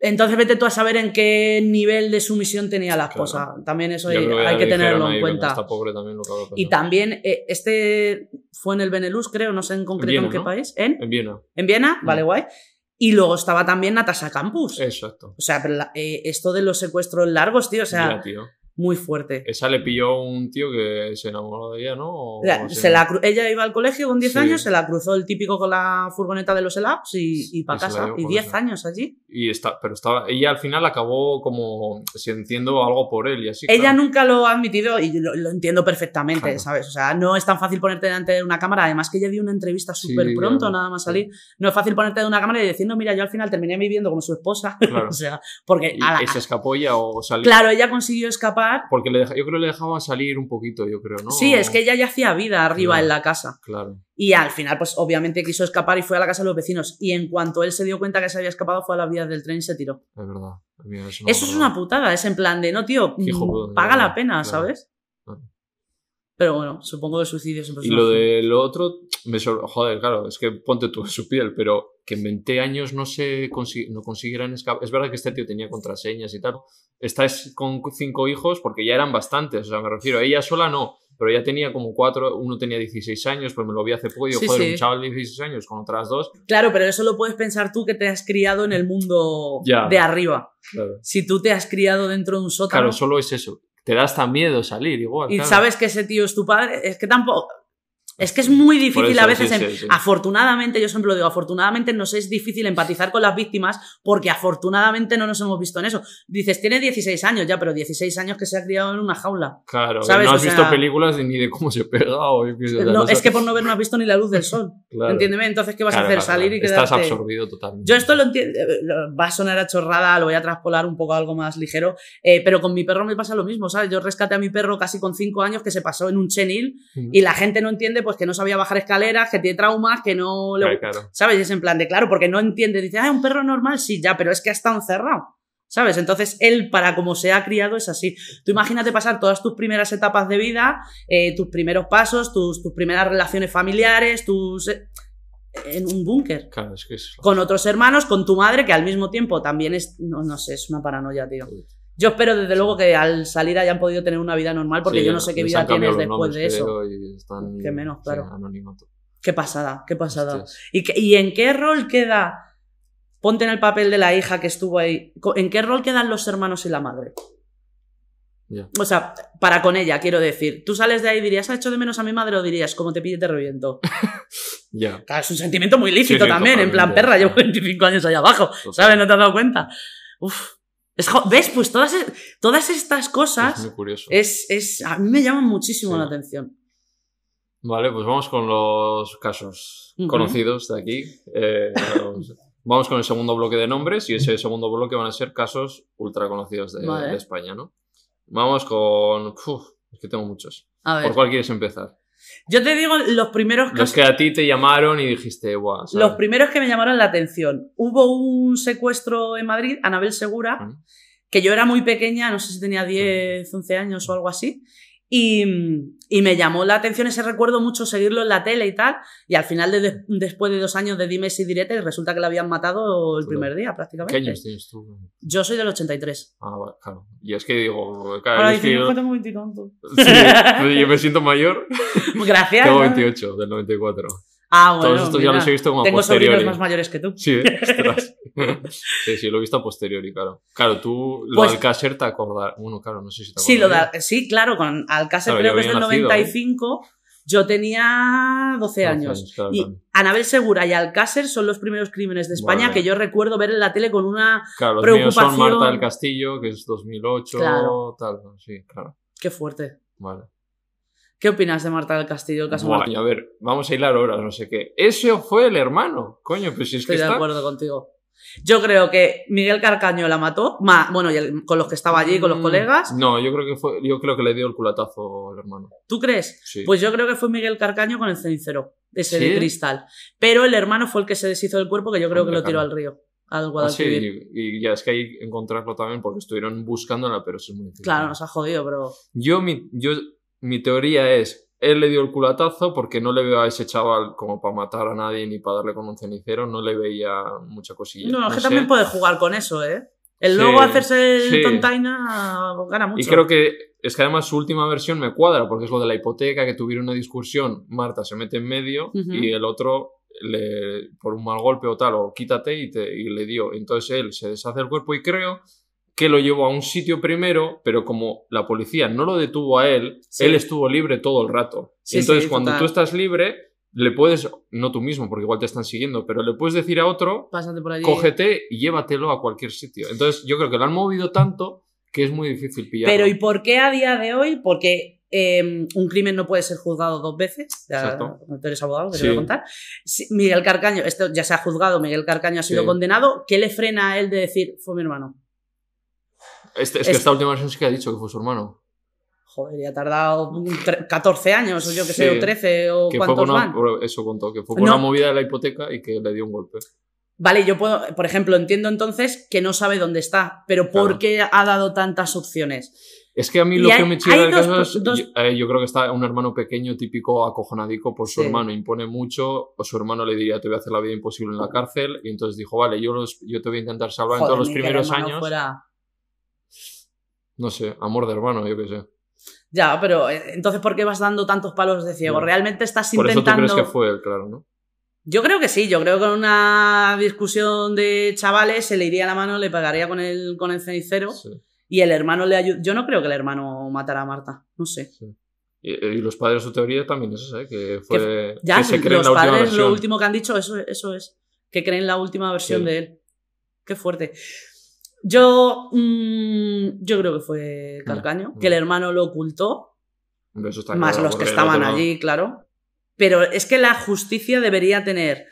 Entonces vete tú a saber en qué nivel de sumisión tenía la Claro. esposa. También eso hay, ya hay que tenerlo en cuenta. Está pobre también lo que habrá Y también, eh, este fue en el Benelux, creo, no sé en concreto en, Viena, qué ¿no? país. ¿En? En Viena. ¿En Viena? Mm. Vale, guay. Y luego estaba también Natasha Campus. Exacto. O sea, pero la- eh, esto de los secuestros largos, tío, o sea, tío. Muy fuerte. Esa le pilló un tío que se enamoró de ella, ¿no? O- O sea, o se la ella iba al colegio con 10 Sí. años, se la cruzó el típico con la furgoneta de los helados y, para Y la casa. Y con 10 esa. años allí. Y está, pero estaba, ella al final acabó como sintiendo algo por él y así. Ella claro. nunca lo ha admitido y lo, lo entiendo perfectamente, Claro. ¿sabes? O sea, no es tan fácil ponerte delante de una cámara. Además que ella dio una entrevista Sí, súper pronto, nada más salir. No es fácil ponerte de una cámara y decir, no, mira, yo al final terminé viviendo como su esposa. Claro. o sea, porque a la- se escapó ella o salió. claro, ella consiguió escapar. Porque le deja- yo creo que le dejaban salir un poquito, yo creo, ¿no? Sí, es que ella ya hacía vida arriba Claro. en la casa. Claro. Y al final, pues obviamente quiso escapar y fue a la casa de los vecinos. Y en cuanto él se dio cuenta que se había escapado, fue a las vías del tren y se tiró. Es verdad. Mira, eso no Eso es una putada, es en plan de, no, tío, hijo mm, paga la pena, claro. ¿sabes? Pero bueno, supongo que el suicidio siempre es Y lo de lo otro, me sor- joder, claro, es que ponte tú en su piel, pero que en 20 años no se consi- no consiguieran escapar. Es verdad que este tío tenía contraseñas y tal. Estás con cinco hijos porque ya eran bastantes, o sea, me refiero, ella sola no, pero ella tenía como cuatro, uno tenía 16 años, pues me lo vi hace poco y digo, Sí, joder, sí. un chaval de 16 años con otras dos, Claro, pero eso lo puedes pensar tú que te has criado en el mundo Ya. de arriba. claro, Si tú te has criado dentro de un sótano Claro, solo es eso. Te da hasta miedo salir igual. y claro. sabes que ese tío es tu padre, es que tampoco... Es que es muy difícil eso, a veces. sí, en- sí, sí. Afortunadamente, yo siempre lo digo, afortunadamente nos es difícil empatizar con las víctimas porque afortunadamente no nos hemos visto en eso. Dices, tiene 16 años ya, pero 16 años que se ha criado en una jaula. Claro, ¿sabes? no O has sea- visto películas ni de cómo se pega o yo qué sé, o sea, No, no es que por no ver no has visto ni la luz del sol. Claro. Entiéndeme, entonces, ¿qué vas Claro, a hacer? claro, Salir y quedarte... Estás absorbido totalmente. Yo esto lo entiendo, va a sonar a chorrada, lo voy a traspolar un poco a algo más ligero, eh, pero con mi perro me pasa lo mismo, ¿sabes? Yo rescaté a mi perro casi con 5 años que se pasó en un chenil y la gente no entiende pues que no sabía bajar escaleras, que tiene traumas, que no... le- Claro, claro. ¿Sabes? Y es en plan de, claro, porque no entiende, dice, ah, un perro normal, sí, ya, pero es que ha estado encerrado. ¿Sabes? Entonces, él, para como se ha criado, es así. Tú imagínate pasar todas tus primeras etapas de vida, eh, tus primeros pasos, tus, tus primeras relaciones familiares, tus... eh, en un búnker Claro, es que es... con otros hermanos, con tu madre, que al mismo tiempo también es, no, no sé, es una paranoia, tío. Yo espero desde luego que al salir hayan podido tener una vida normal, porque Sí, yo no sé qué vida tienes después de eso. y están- Qué menos, claro. Qué pasada, qué pasada. ¿Y, qué- ¿Y en qué rol queda? Ponte en el papel de la hija que estuvo ahí. ¿En qué rol quedan los hermanos y la madre? O sea, para con ella, quiero decir. Tú sales de ahí y dirías, ¿ha hecho de menos a mi madre? O dirías, como te pille, te reviento. Ya. Claro, es un sentimiento muy lícito Sí, también. En plan, perra, llevo claro. 25 años ahí abajo. ¿Sabes? ¿No te has dado cuenta? Uf. Es ¿Ves? Pues todas, es- todas estas Es cosas muy curioso. es, es, a mí me llaman muchísimo Sí. la atención. Vale, pues vamos con los casos conocidos de aquí. Eh, vamos- vamos con el segundo bloque de nombres y ese segundo bloque van a ser casos ultra conocidos de, Vale. de España, ¿no? Vamos con... uf, es que tengo muchos. A ver, ¿Por cuál quieres empezar? Yo te digo los primeros Los que a ti te llamaron y dijiste, guau, ¿sabes? Los primeros que me llamaron la atención. Hubo un secuestro en Madrid, Anabel Segura, que yo era muy pequeña, no sé si tenía 10, 11 años o algo así. Y, y me llamó la atención ese recuerdo mucho seguirlo en la tele y tal. Y al final, de, de- después de dos años de dimes y diretes, resulta que la habían matado el primer día ¿Qué prácticamente. años tienes tú? Yo soy del 83. Ah, vale, claro. Y es que digo, claro, Ahora es que dicen, yo, "Yo tengo 20 y tanto". sí, yo me siento mayor. Gracias. Tengo ¿no? 28, del 94. Ah, bueno. Todos estos ya los he visto como a Tengo posteriori. sobrinos más mayores que tú. Sí, ostras. sí, sí, lo he visto a posteriori, claro. Claro, tú, lo Pues- del Alcácer te acordarás. Bueno, claro, no sé si te Sí, lo acordarás. da- sí, claro, con Alcácer Claro, creo que es del había nacido, ¿eh? 95. Yo tenía 12 12 años. años, claro, y claro. Anabel Segura y Alcácer son los primeros crímenes de España Vale. que yo recuerdo ver en la tele con una. Claro, los míos son preocupación- Marta del Castillo, que es 2008, Claro. tal. Sí, claro. Qué fuerte. Vale. ¿Qué opinas de Marta del Castillo, el caso Buah, Marta? y a ver, vamos a hilar horas, no sé qué. Ese fue el hermano. Coño, pues si es Estoy que de está... acuerdo contigo. Yo creo que Miguel Carcaño la mató, ma- bueno, y el- con los que estaba allí, con los Mm, colegas. No, yo creo que fue, yo creo que le dio el culatazo al hermano. ¿Tú crees? Sí. Pues yo creo que fue Miguel Carcaño con el cenicero, ese de ¿Sí? cristal. Pero el hermano fue el que se deshizo del cuerpo, que yo creo que lo tiró al río, al Ah, sí, Guadalquivir. y, y ya es que hay que encontrarlo también porque estuvieron buscándola, pero es muy difícil. Claro, nos ha jodido, pero. Yo mi, yo, mi teoría es, él le dio el culatazo porque no le veo a ese chaval como para matar a nadie ni para darle con un cenicero, no le veía mucha cosilla. No, es que sé. también puede jugar con eso, ¿eh? El Sí, luego hacerse el sí. tontaina gana mucho. Y creo que es que además su última versión me cuadra porque es lo de la hipoteca, que tuvieron una discusión, Marta se mete en medio y el otro le, por un mal golpe o tal, o quítate y, te, y le dio. Entonces él se deshace el cuerpo y creo que lo llevó a un sitio primero, pero como la policía no lo detuvo a él, Sí. él estuvo libre todo el rato. Sí, Entonces sí, cuando total. tú estás libre, le puedes, no tú mismo, porque igual te están siguiendo, pero le puedes decir a otro, Pásate por allí. cógete y llévatelo a cualquier sitio. Entonces yo creo que lo han movido tanto que es muy difícil pillarlo. Pero ¿y por qué a día de hoy? Porque eh, un crimen no puede ser juzgado dos veces. Ya, Exacto. tú eres abogado, te Sí. voy a contar. Si- Miguel Carcaño, esto ya se ha juzgado, Miguel Carcaño ha sido Sí. condenado. ¿Qué le frena a él de decir, fue mi hermano? Este- es que Es- esta última versión sí que ha dicho que fue su hermano. Joder, ya ha tardado un tre- 14 años, o yo que sé, o 13, o Que fue cuántos por una, van. eso contó, que fue No. una movida de la hipoteca y que le dio un golpe. Vale, yo puedo, por ejemplo, entiendo entonces que no sabe dónde está, pero ¿por qué ha dado tantas opciones? Es que a mí lo que me hay del dos- caso es, dos- yo, eh, yo creo que está un hermano pequeño típico acojonadico por su Sí. hermano, impone mucho, o su hermano le diría te voy a hacer la vida imposible en la cárcel, y entonces dijo, vale, yo, los, yo te voy a intentar salvar en todos los primeros años. fuera- No sé, amor de hermano, yo qué sé. Ya, pero eh, entonces, ¿por qué vas dando tantos palos de ciego? ¿Realmente estás Por eso tú intentando...? crees que fue él, claro, ¿no? Yo creo que sí, yo creo que con una discusión de chavales se le iría la mano, le pegaría con el, con el cenicero Sí, y el hermano le ayuda. Yo no creo que el hermano matara a Marta, no sé. sí. Y, y los padres, su teoría también es esa, ¿eh? que fue... Ya, que se cree en los la última padres versión. lo último que han dicho, eso, eso es, que creen la última versión Sí. de él. Qué fuerte. Yo, mm, yo creo que fue Calcaño, Mm. que el hermano lo ocultó, eso está más claro, los que estaban no. allí, claro. Pero es que la justicia debería tener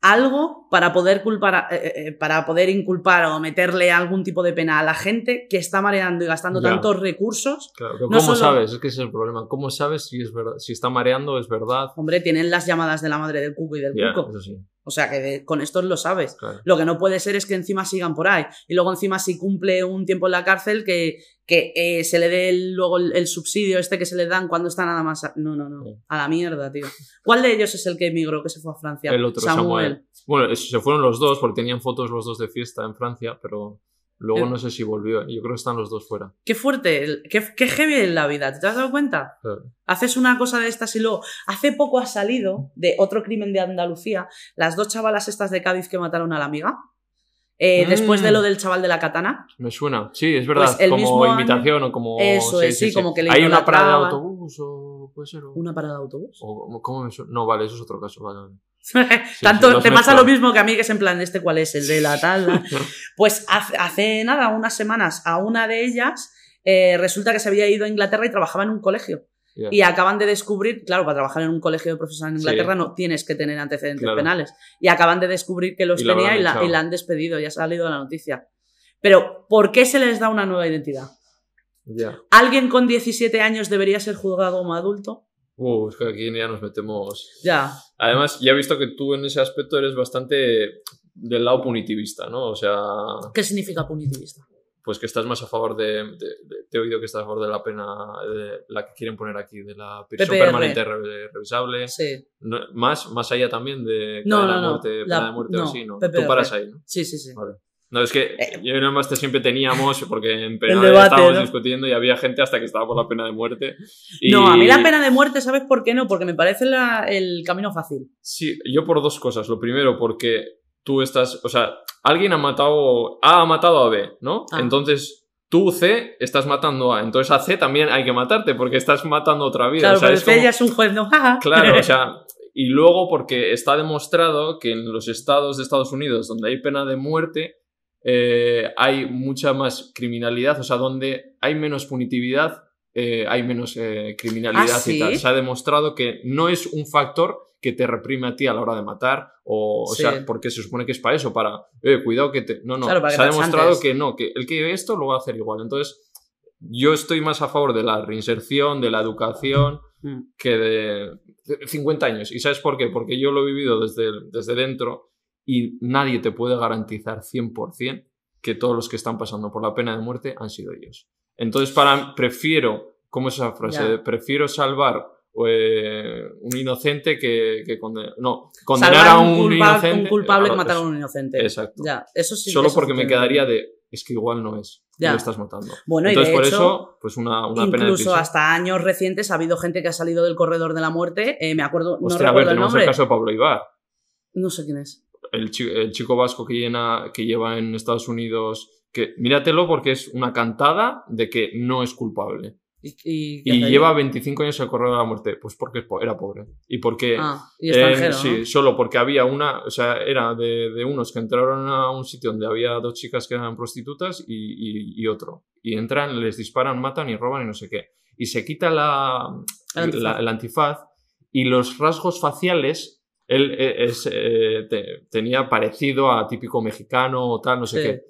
algo para poder culpar, a- eh, eh, para poder inculpar o meterle algún tipo de pena a la gente que está mareando y gastando Ya. tantos recursos. Claro, pero No ¿Cómo solo- sabes? Es que ese es el problema. ¿Cómo sabes si es verdad? Si está mareando, es verdad. Hombre, tienen las llamadas de la madre del cuco y del Ya, cuco. eso sí, O sea que de- con esto lo sabes. claro. Lo que no puede ser es que encima sigan por ahí. Y luego encima si cumple un tiempo en la cárcel que, que eh, se le dé el- luego el, el subsidio este que se le dan cuando está nada más... a- No, no, no. Sí. A la mierda, tío. ¿Cuál de ellos es el que emigró, que se fue a Francia? El otro, Samuel. Bueno, es- se fueron los dos porque tenían fotos los dos de fiesta en Francia, pero luego Eh. no sé si volvió. Yo creo que están los dos fuera. Qué fuerte, el- qué, qué heavy en la vida. ¿Te has dado cuenta? Claro. Haces una cosa de estas y luego... Hace poco ha salido de otro crimen de Andalucía, las dos chavalas estas de Cádiz que mataron a la amiga. Eh, Mm. Después de lo del chaval de la katana. Me suena. Sí, es verdad. Pues el como mismo año- invitación o como. Eso es, sí, como que le Hay una parada de autobús o puede ser. o- Una parada de autobús. o- ¿Cómo me suena? No, vale, eso es otro caso. Vale, vale. Tanto sí, te pasa lo mismo que a mí, que es en plan, ¿este cuál es? El de la tal. la- Pues hace, hace nada, unas semanas, a una de ellas eh, resulta que se había ido a Inglaterra y trabajaba en un colegio. Y acaban de descubrir, claro, para trabajar en un colegio de profesores en Sí. Inglaterra no tienes que tener antecedentes Claro. penales. Y acaban de descubrir que los Y tenía y la, echado. y la han despedido, ya ha salido la noticia. Pero, ¿por qué se les da una nueva identidad? ¿Alguien con 17 años debería ser juzgado como adulto? Uh, es que aquí ya nos metemos. Ya. Además, ya he visto que tú en ese aspecto eres bastante del lado punitivista, ¿no? O sea, ¿Qué significa punitivista? pues que estás más a favor de, de- de- te he oído que estás a favor de la pena, de la que quieren poner aquí, de la prisión PPR. permanente re- revisable. Sí. No- más, más allá también de No, cadena no, de no. muerte, La- pena de muerte o así, ¿no? PPR. Tú paras ahí, ¿no? Sí, sí, sí. Vale. No, es que Eh. yo y el máster siempre teníamos, porque en penal debate, estábamos ¿no? discutiendo y había gente hasta que estaba por la pena de muerte. Y- No, a mí la pena de muerte, ¿sabes por qué no? Porque me parece la- el camino fácil. Sí, yo por dos cosas. Lo primero, porque tú estás, o sea, alguien ha matado, A ha matado a B, ¿no? Ah. Entonces, tú, C, estás matando a. Entonces a C también hay que matarte porque estás matando otra vida. Claro, o sea, es como- ya es un juez, ¿no? Claro, o sea, y luego porque está demostrado que en los estados de Estados Unidos donde hay pena de muerte eh, hay mucha más criminalidad, o sea, donde hay menos punitividad, eh, hay menos eh, criminalidad ¿Ah, sí? y tal. Se ha demostrado que no es un factor que te reprime a ti a la hora de matar, o, sea, porque se supone que es para eso, para, cuidado que te... No, no, Claro, se ha demostrado que no, que el que ve esto lo va a hacer igual. Entonces, yo estoy más a favor de la reinserción, de la educación, Mm. que de de 50 años. ¿Y sabes por qué? Porque yo lo he vivido desde, desde dentro y nadie te puede garantizar 100% que todos los que están pasando por la pena de muerte han sido ellos. Entonces, para prefiero, ¿cómo es esa frase? Prefiero salvar eh, un inocente que, que condenar. No, condenar Salvar a un, un, culpa- inocente. un culpable que matar a un inocente. Exacto. Ya, eso sí. Solo eso porque me quedaría de. Es que igual no es. Ya. Lo estás matando. Bueno, y Entonces, de por hecho, eso, pues una, una pena de Incluso hasta años recientes ha habido gente que ha salido del corredor de la muerte. eh, me acuerdo, no Hostia, a ver, recuerdo el nombre. el caso de Pablo Ibar. No sé quién es. El, chi- el chico vasco que, llena, que lleva en Estados Unidos, que míratelo porque es una cantada de que no es culpable. Y, y, ¿qué Y lleva 25 años el correo de la muerte, pues porque era pobre. Y porque... Ah, y eh, sí, solo porque había una, o sea, era de, de unos que entraron a un sitio donde había dos chicas que eran prostitutas y, otro. Y entran, les disparan, matan y roban y no sé qué. Y se quita la, El antifaz. la- el antifaz y los rasgos faciales, él eh, es, eh, te- tenía parecido a típico mexicano o tal, no sé Sí. qué.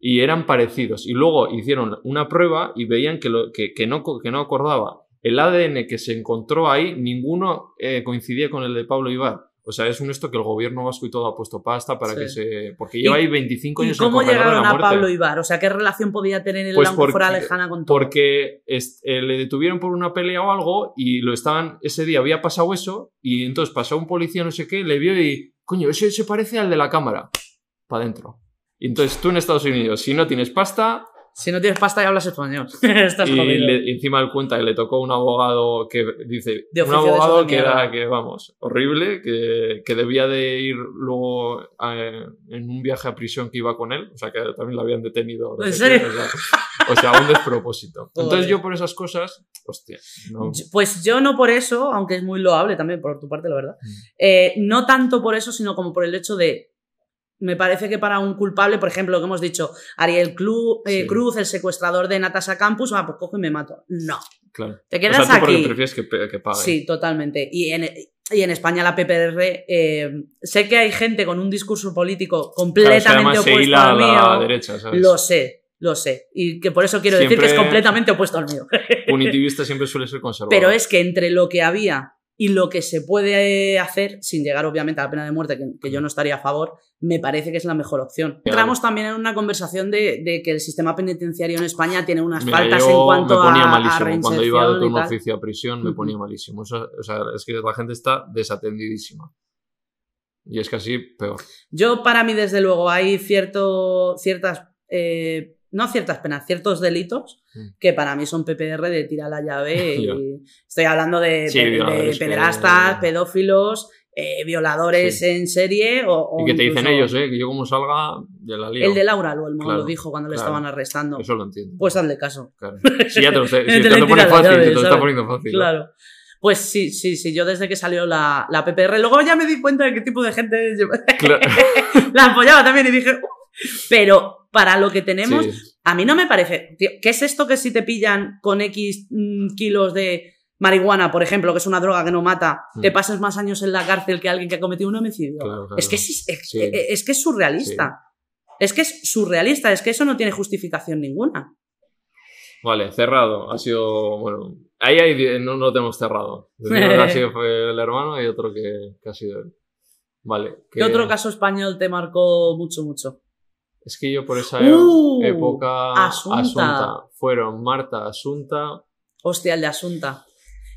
Y eran parecidos. Y luego hicieron una prueba y veían que, lo, que, que no, que no acordaba. El ADN que se encontró ahí, ninguno eh, coincidía con el de Pablo Ibar. O sea, es un esto que el gobierno vasco y todo ha puesto pasta para Sí. que se. Porque lleva ¿Y- ahí 25 ¿Y años en el cómo corredor de llegaron la a. Pablo Ibar? O sea, ¿qué relación podía tener el Pues aunque fuera porque- lejana con todo? Porque es- eh, le detuvieron por una pelea o algo y lo estaban. Ese día había pasado eso y entonces pasó un policía, no sé qué, le vio y. Coño, ese se parece al de la cámara. Para adentro. Y entonces tú en Estados Unidos, si no tienes pasta, Si no tienes pasta y hablas español. Estás y jodido. le- y encima él cuenta que le tocó un abogado que dice De un abogado de que era que vamos horrible que, que debía de ir luego en un viaje a prisión que iba con él o sea que también lo habían detenido ¿En serio? o sea, o sea, un despropósito entonces yo por esas cosas hostia no Yo- Pues yo no por eso, aunque es muy loable también por tu parte, la verdad. Mm. eh, no tanto por eso, sino como por el hecho de. Me parece que para un culpable, por ejemplo, lo que hemos dicho, Ariel Clu- eh, Sí. Cruz, el secuestrador de Natasha Campus, ah, pues cojo y me mato. No. claro Te o quedas sea tú aquí. prefieres que, pague Sí, totalmente. Y en, y en España la PPR, eh, sé que hay gente con un discurso político Claro, es que completamente opuesto a al la mío. derecha ¿sabes? Lo sé, lo sé. Y que por eso quiero decir que es completamente opuesto al mío. punitivista siempre suele ser conservador Pero es que entre lo que había y lo que se puede hacer, sin llegar obviamente a la pena de muerte, que, que yo no estaría a favor, me parece que es la mejor opción. Entramos también en una conversación de, de que el sistema penitenciario en España tiene unas Mira, faltas en cuanto me ponía a, a malísimo. Cuando iba de turno oficio a prisión me ponía malísimo. O sea, o sea, es que la gente está desatendidísima. Y es casi peor. Yo, para mí, desde luego, hay cierto, ciertas, eh, no ciertas penas, ciertos delitos Mm. que para mí son PPR de tirar la llave. Y estoy hablando de, Sí, de- que- pederastas, pedófilos, eh, violadores Sí. en serie o, o Y que te dicen ellos, ¿eh? Que yo como salga de la lío. El de Laura Luelmo Claro, lo dijo cuando le estaban arrestando. Eso lo entiendo. Pues hazle caso. Claro. Si ya te lo, si Te te le lo pone tira fácil, llave, te lo está poniendo fácil. ¿no? Claro. Pues sí, sí, sí. Yo desde que salió la, la PPR, luego ya me di cuenta de qué tipo de gente la apoyaba también y dije, "Uh". Pero para lo que tenemos, Sí. a mí no me parece. Tío, ¿Qué es esto que si te pillan con X mm, kilos de marihuana, por ejemplo, que es una droga que no mata, Mm. te pases más años en la cárcel que alguien que ha cometido un homicidio? Claro, claro. Es que es, es- Sí. es que es surrealista. Es que es surrealista, es que eso no tiene justificación ninguna. Vale, cerrado. Ha sido, bueno, ahí hay, no, no tenemos cerrado. Ha sido el hermano y otro que, que ha sido él. Vale. ¿Qué que- otro caso español te marcó mucho, mucho? Es que yo por esa Uh, época Asunta. fueron Marta, Asunta. Hostia, el de Asunta.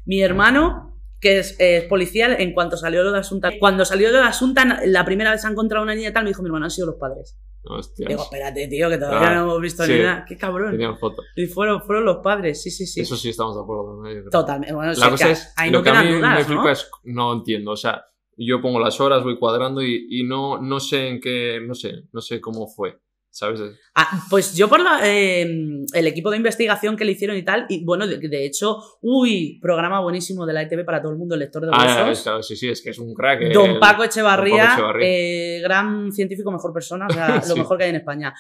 Mi hermano, que es, policía, en cuanto salió lo de Asunta, cuando salió lo de Asunta, la primera vez se ha encontrado una niña tal, me dijo mi hermano, han sido los padres. Hostias, Digo, espérate, tío, que todavía Ah, no hemos visto sí. ni nada. Qué cabrón. tenían foto. Y fueron, fueron los padres, sí, sí, sí. Eso sí estamos de acuerdo. ¿no? Totalmente. Bueno, La cosa que es, lo no que a mí me dudas, flipa ¿no? es, no entiendo, o sea, yo pongo las horas, voy cuadrando y, y no, no sé en qué, no sé, no sé cómo fue, ¿sabes? Ah, pues yo por la, eh, el equipo de investigación que le hicieron y tal, y bueno, de, de hecho, uy, programa buenísimo de la ETV para todo el mundo, el lector de Ah, huesos. es, claro, sí, sí, es que es un crack. eh, Don Paco Echevarría, Don Paco Echevarría. eh, gran científico, mejor persona, o sea, lo Sí. mejor que hay en España.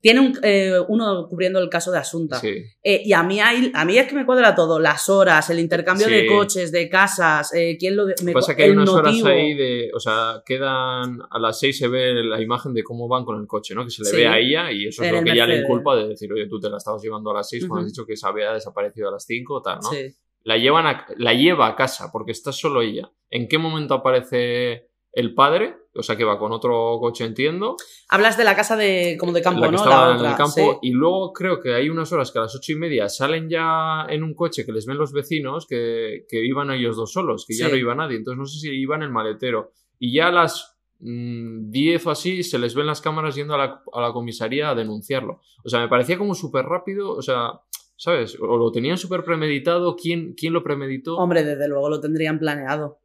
Tiene un, eh, uno cubriendo el caso de Asunta. Sí, Eh, y a mí, hay, a mí es que me cuadra todo, las horas, el intercambio Sí. de coches, de casas, eh, quién lo... de- me pasa que hay unas horas ahí de, o sea, quedan, a las 6 se ve la imagen de cómo van con el coche, ¿no? Que se le Sí. ve a ella y eso es En lo que ya le Mercedes. inculpa de decir, oye, tú te la estabas llevando a las 6 cuando Ujú. has dicho que se había desaparecido a las 5 tal, ¿no? Sí. la llevan a, la lleva a casa porque está solo ella. ¿En qué momento aparece el padre? O sea que va con otro coche, entiendo. Hablas de la casa de, como de campo, la que ¿no? estaba la en el campo. sí. Y luego creo que hay unas horas que a las ocho y media salen ya en un coche que les ven los vecinos que, que iban ellos dos solos, que ya no iba nadie. Entonces no sé si iban el maletero. Y ya a las mm, 10 o así se les ven las cámaras yendo a la, a la comisaría a denunciarlo. O sea, me parecía como súper rápido. O sea, ¿sabes? O lo tenían súper premeditado. ¿Quién, ¿Quién lo premeditó? Hombre, desde luego lo tendrían planeado.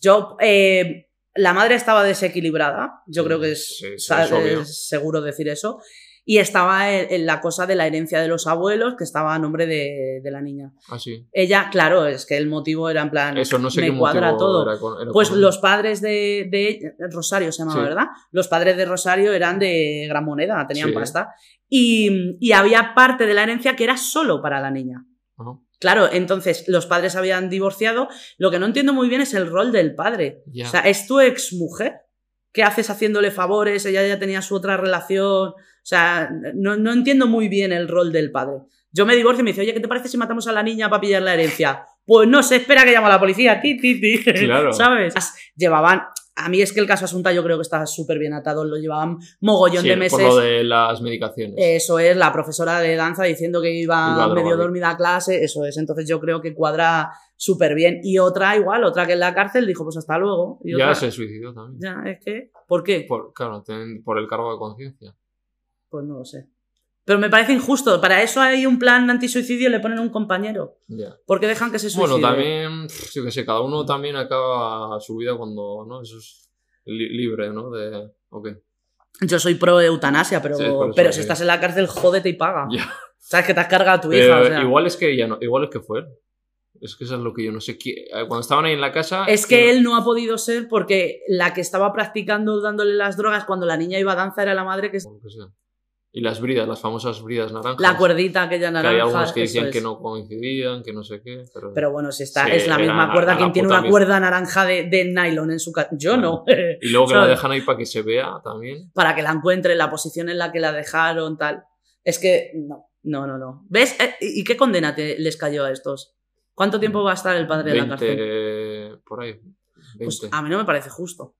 Yo, eh, la madre estaba desequilibrada, yo Sí, creo que es, sí, sí, sa- es seguro decir eso. Y estaba en, en la cosa de la herencia de los abuelos, que estaba a nombre de, de la niña. Así. Ella, claro, es que el motivo era en plan. Eso no sé me qué cuadra todo. era con- era Pues con- los padres de, de Rosario se llamaba, Sí. ¿verdad? Los padres de Rosario eran de gran moneda, tenían Sí. pasta. Y, y había parte de la herencia que era solo para la niña. Ajá. Claro, entonces los padres habían divorciado. Lo que no entiendo muy bien es el rol del padre. O sea, es tu exmujer. ¿Qué haces haciéndole favores? Ella ya tenía su otra relación. O sea, no, no entiendo muy bien el rol del padre. Yo me divorcio y me dice, oye, ¿qué te parece si matamos a la niña para pillar la herencia? Pues no se espera que llame a la policía. Ti, ti, ti. Claro. ¿Sabes? Llevaban. A mí es que el caso Asunta yo creo que está súper bien atado, lo llevaban mogollón Sí, de meses. por lo de las medicaciones. Eso es, la profesora de danza diciendo que iba Iba medio dormida a clase, eso es. Entonces yo creo que cuadra súper bien. Y otra igual, otra que en la cárcel dijo, pues hasta luego. Y ya otra- se suicidó también. Ya, es que, ¿por qué? Por, claro, ten- por el cargo de conciencia. Pues no lo sé. Pero me parece injusto. Para eso hay un plan antisuicidio y le ponen un compañero. Ya. ¿Por qué dejan que se suicide? Bueno, también, yo que sé, cada uno también acaba su vida cuando, ¿no? Eso es li- libre, ¿no? De, ok. Yo soy pro eutanasia, pero, Sí, por eso, pero sí. si estás en la cárcel, jódete y paga. Ya. Sabes que te has cargado a tu hija. Eh, o sea. Igual es que ya no, igual es que fue él. Es que eso es lo que yo no sé. eh, Cuando estaban ahí en la casa. Es que él no ha podido ser porque la que estaba practicando dándole las drogas cuando la niña iba a danza era la madre que o lo que sea. Y las bridas, las famosas bridas naranjas. la cuerdita aquella Que naranja. hay algunos que decían es. que no coincidían, que no sé qué. Pero, Pero bueno, si está, Sí, es la misma la- cuerda. la quien tiene una misma. cuerda naranja de, de nylon en su casa? Yo no. Y luego que la dejan ahí para que se vea también. Para que la encuentre, la posición en la que la dejaron, tal. Es que no, no, no, no. ¿Ves? Eh, ¿Y qué condena te- les cayó a estos? ¿Cuánto tiempo va a estar el padre en la cárcel? 20, por ahí. 20. Pues a mí no me parece justo.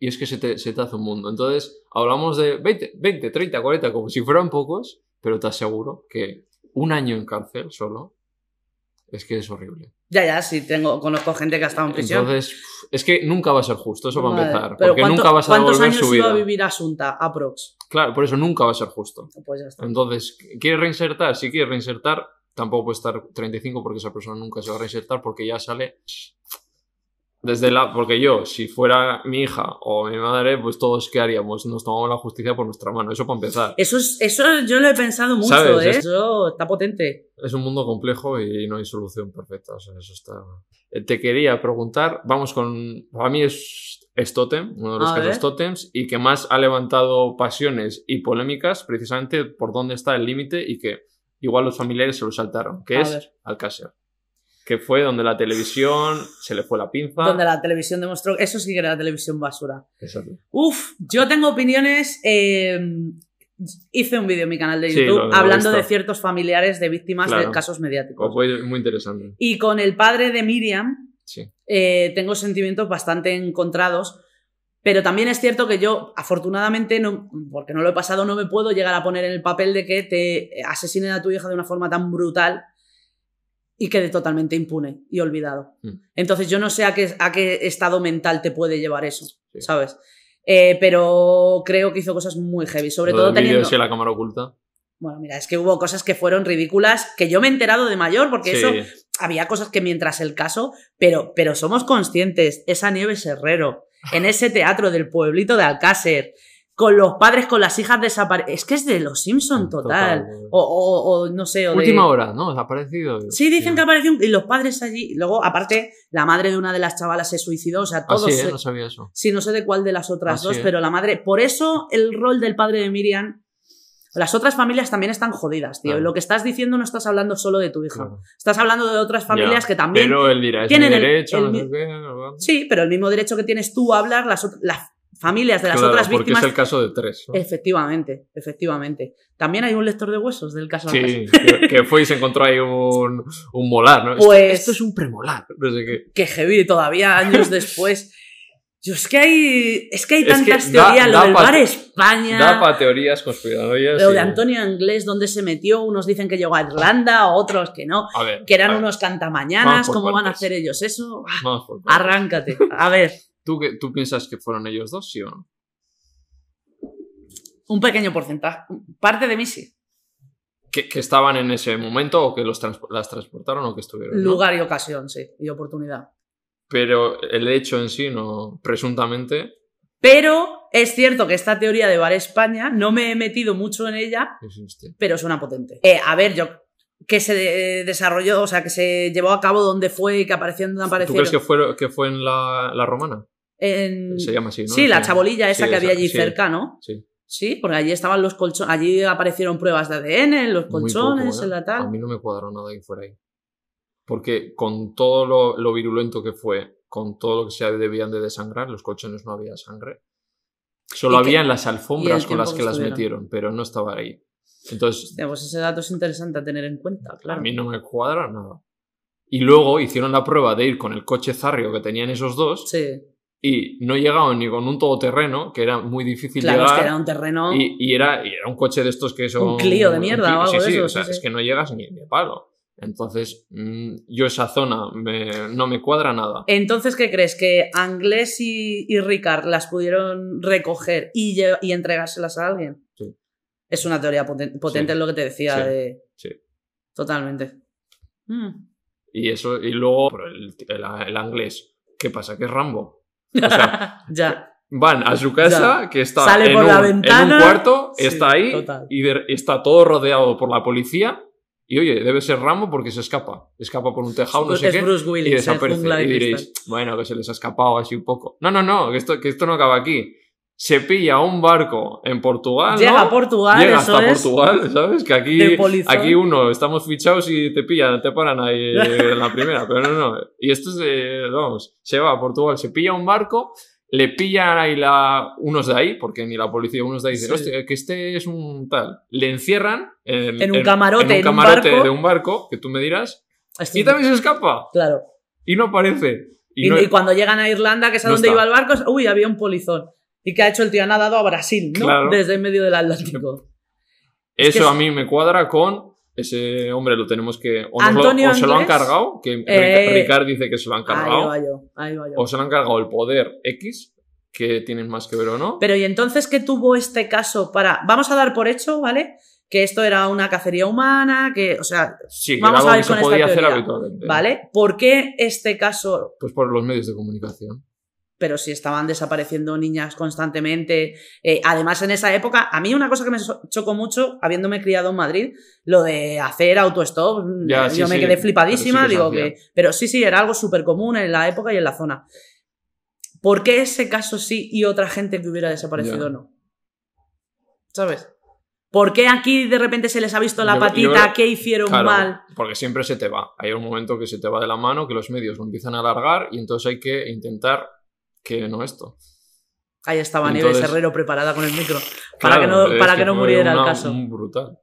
Y es que se te, se te hace un mundo. Entonces, hablamos de 20, 20, 30, 40, como si fueran pocos, pero te aseguro que un año en cárcel solo es que es horrible. Ya, ya, sí, tengo, conozco gente que ha estado en prisión. Entonces, es que nunca va a ser justo, eso para Vale, empezar. pero Porque ¿cuánto- nunca vas a ¿Cuántos años su iba vida. a vivir Asunta? Aprox. Claro, por eso nunca va a ser justo. Pues ya está. Entonces, ¿quieres reinsertar? Si quieres reinsertar, tampoco puede estar 35 porque esa persona nunca se va a reinsertar porque ya sale desde la... Porque yo, si fuera mi hija o mi madre, pues todos ¿qué haríamos? Nos tomamos la justicia por nuestra mano. Eso para empezar. Eso, es, eso yo lo he pensado mucho, ¿Sabes? ¿eh? Es- Eso está potente. Es un mundo complejo y no hay solución perfecta. O sea, eso está... Eh, Te quería preguntar, vamos con... Para mí es, es Totem, uno de los A casos ver. Totems, y que más ha levantado pasiones y polémicas precisamente por dónde está el límite y que igual los familiares se lo saltaron, que A es ver. Alcácer. Que fue donde la televisión se le fue la pinza. Donde la televisión demostró. Eso sí que era la televisión basura. Exacto. Uf, yo tengo opiniones. eh, hice un vídeo en mi canal de Sí, YouTube lo- lo he hablando de ciertos familiares de víctimas Claro. de casos mediáticos. Pues fue muy interesante. Y con el padre de Miriam, Sí. eh, tengo sentimientos bastante encontrados. Pero también es cierto que yo, afortunadamente, no, porque no lo he pasado, no me puedo llegar a poner en el papel de que te asesinen a tu hija de una forma tan brutal y quede totalmente impune y olvidado. Mm. Entonces yo no sé a qué, a qué estado mental te puede llevar eso, Sí. ¿sabes? Eh, pero creo que hizo cosas muy heavy, sobre Lo todo teniendo... la cámara oculta. Bueno, mira, es que hubo cosas que fueron ridículas, que yo me he enterado de mayor, porque Sí. eso había cosas que mientras el caso, pero, pero somos conscientes, esa Nieves Herrero, en ese teatro del pueblito de Alcácer, con los padres, con las hijas desaparecidas, es que es de los Simpson total, Total. O, o- o no sé, o de- Última hora, ¿no? Ha aparecido. Sí, dicen que apareció y los padres allí, luego aparte la madre de una de las chavalas se suicidó, o sea, Ah, todos... sí, ¿eh? No sabía eso. Sí, no sé de cuál de las otras Ah, dos, sí, ¿eh? pero la madre. Por eso el rol del padre de Miriam. Las otras familias también están jodidas, tío. Claro. Lo que estás diciendo no estás hablando solo de tu hija. Claro. Estás hablando de otras familias Ya, que también. Pero él dirá, es tienen mi el- derecho, el no sé qué. Sí, pero el mismo derecho que tienes tú a hablar, las, las familias de las Claro, otras porque víctimas. es el caso de tres. ¿no? Efectivamente, efectivamente. También hay un lector de huesos del caso de Sí, que, que fue y se encontró ahí un, un molar, ¿no? Esto- Pues- Esto, es un premolar. No sé qué. que heavy todavía años después. Yo es que hay. Es que hay Es que tantas da- teorías. da lo del pa- bar España. Da para teorías conspiratorias. Lo y- de Antonio Anglés, donde se metió, unos dicen que llegó a Irlanda, otros que no, ver. que eran unos cantamañanas, ¿cómo van a partes. hacer ellos eso? Partes. Arráncate. A ver, ¿Tú, qué- ¿Tú piensas que fueron ellos dos, sí o no? un pequeño porcentaje. Parte de mí sí. ¿Que, que estaban en ese momento o que los trans- las transportaron o que estuvieron? ¿no? Lugar y ocasión, sí, y oportunidad. Pero el hecho en sí, no, presuntamente, Pero es cierto que esta teoría de Bar España, no me he metido mucho en ella, existe. pero suena potente. Eh, a ver, yo que se de- desarrolló, o sea, que se llevó a cabo donde fue que apareció donde ¿Tú aparecieron. crees que fue, que fue en la, la romana? En- Se llama así, ¿no? Sí, la chabolilla esa Sí, que había esa- allí sí. cerca, ¿no? Sí. Sí, porque allí estaban los colchones, allí aparecieron pruebas de ADN, en los colchones, poco, ¿eh? en la A tal. mí no me cuadró nada que fuera ahí. Porque con todo lo, lo virulento que fue, con todo lo que se debían de desangrar, los colchones no había sangre. Solo había en las alfombras con las que que las metieron, pero no estaba ahí. Entonces, Hostia, pues ese dato es interesante a tener en cuenta, claro. a mí no me cuadra nada. Y luego hicieron la prueba de ir con el coche zarrio que tenían esos dos Sí. Y no llegaban ni con un todoterreno, que era muy difícil Claro, es llegar. que era un terreno. y, y era, y era un coche de estos que son. Un Clio de mierda un o algo sí, de sí, o sea, sí, es que no llegas ni de palo. Entonces, mm, yo esa zona me- no me cuadra nada. Entonces, ¿qué crees? ¿Que Anglés y, y Ricard las pudieron recoger y, y entregárselas a alguien? Sí. Es una teoría poten- potente, es lo que te decía de. Sí. Totalmente. Mm. Y eso, y luego el, el, el inglés. ¿Qué pasa? Que es Rambo. O sea, ya. van a su casa, que está Sale en, por un, la en ventana. un cuarto, Sí, está ahí total. y de- está todo rodeado por la policía. Y oye, debe ser Rambo porque se escapa. Escapa por un tejado, no sé es qué. Bruce y Willis, el desaparece. Y diréis, bueno, que se les ha escapado así un poco. No, no, no, que esto, que esto no acaba aquí. Se pilla un barco en Portugal. Llega ¿no? a Portugal, Llega eso hasta es. Portugal, ¿sabes? Que aquí, aquí uno, estamos fichados y te pillan, te paran ahí eh, en la primera, pero no, no. Y esto es, eh, vamos, se va a Portugal, se pilla un barco, le pillan ahí la, unos de ahí, porque ni la policía, unos de ahí dicen, Sí. hostia, que este es un tal. Le encierran en, En un camarote, en en un camarote barco. de un barco, que tú me dirás, Esto- y también se escapa, Claro. y no aparece. Y, Y, no- y cuando llegan a Irlanda, que es a no donde está. iba el barco, uy, había un polizón. ¿Y qué ha hecho el tío? Ha nadado a Brasil, ¿no? Claro. Desde el medio del Atlántico. es Eso que a mí me cuadra con ese hombre, lo tenemos que. O, nos lo- Antonio o se lo han cargado, que eh, Ricard dice que se lo han Ahí cargado. va yo, ahí va yo. o se lo han cargado el poder X, que tienen más que ver o no. Pero ¿y entonces qué tuvo este caso para... Vamos a dar por hecho, ¿vale? Que esto era una cacería humana, que, o sea, sí, que vamos era a algo ver que se con esta podía hacer habitualmente. ¿vale? ¿Por qué este caso Pues por los medios de comunicación. Pero si estaban desapareciendo niñas constantemente. Eh, además, en esa época, a mí una cosa que me chocó mucho, habiéndome criado en Madrid, lo de hacer autostop, Ya, yo sí, me sí, quedé flipadísima, pero sí digo que... Pero sí, sí, era algo súper común en la época y en la zona. ¿Por qué ese caso sí y otra gente que hubiera desaparecido Ya. no? ¿Sabes? ¿Por qué aquí de repente se les ha visto la Yo- patita? yo- ¿Qué hicieron Claro, mal? porque siempre se te va. Hay un momento que se te va de la mano, que los medios lo empiezan a alargar y entonces hay que intentar que no esto. Ahí estaba Entonces- Nieves Herrero preparada con el micro. Para Claro, que no, para que no muriera el caso. brutal.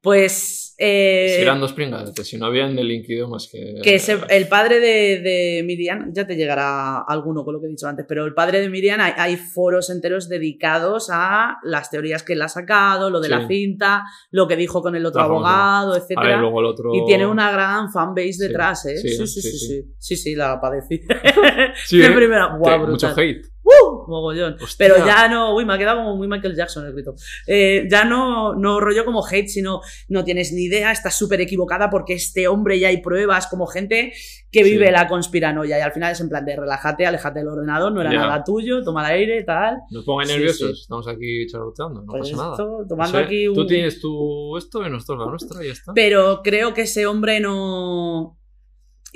Pues. Eh, Si eran dos pringas, si no habían delinquido más que. Que ese- el padre de, de Miriam, ya te llegará alguno con lo que he dicho antes, pero el padre de Miriam hay, hay foros enteros dedicados a las teorías que él ha sacado, lo de Sí. la cinta, lo que dijo con el otro abogado, A ver, etcétera. luego el otro. Y tiene una gran fanbase detrás, ¿eh? sí, Sí, sí, sí, sí, sí. sí. Sí, la padecí. Sí, ¿eh? primera. Guau, mucho hate. ¡Uh! Mogollón. Hostia. Pero ya no, uy, me ha quedado como muy Michael Jackson el grito. Eh, ya no, no rollo como hate, sino no tienes ni idea, estás súper equivocada porque este hombre ya hay pruebas, como gente que Sí. vive la conspiranoia y al final es en plan de relájate, aléjate del ordenador, no era Ya. nada tuyo, toma el aire, tal. Nos pongan Sí, nerviosos. sí. Estamos aquí charloteando, no Pues pasa nada. tomando aquí un... Tú tienes tu esto y nosotros la nuestra y ya está. Pero creo que ese hombre no...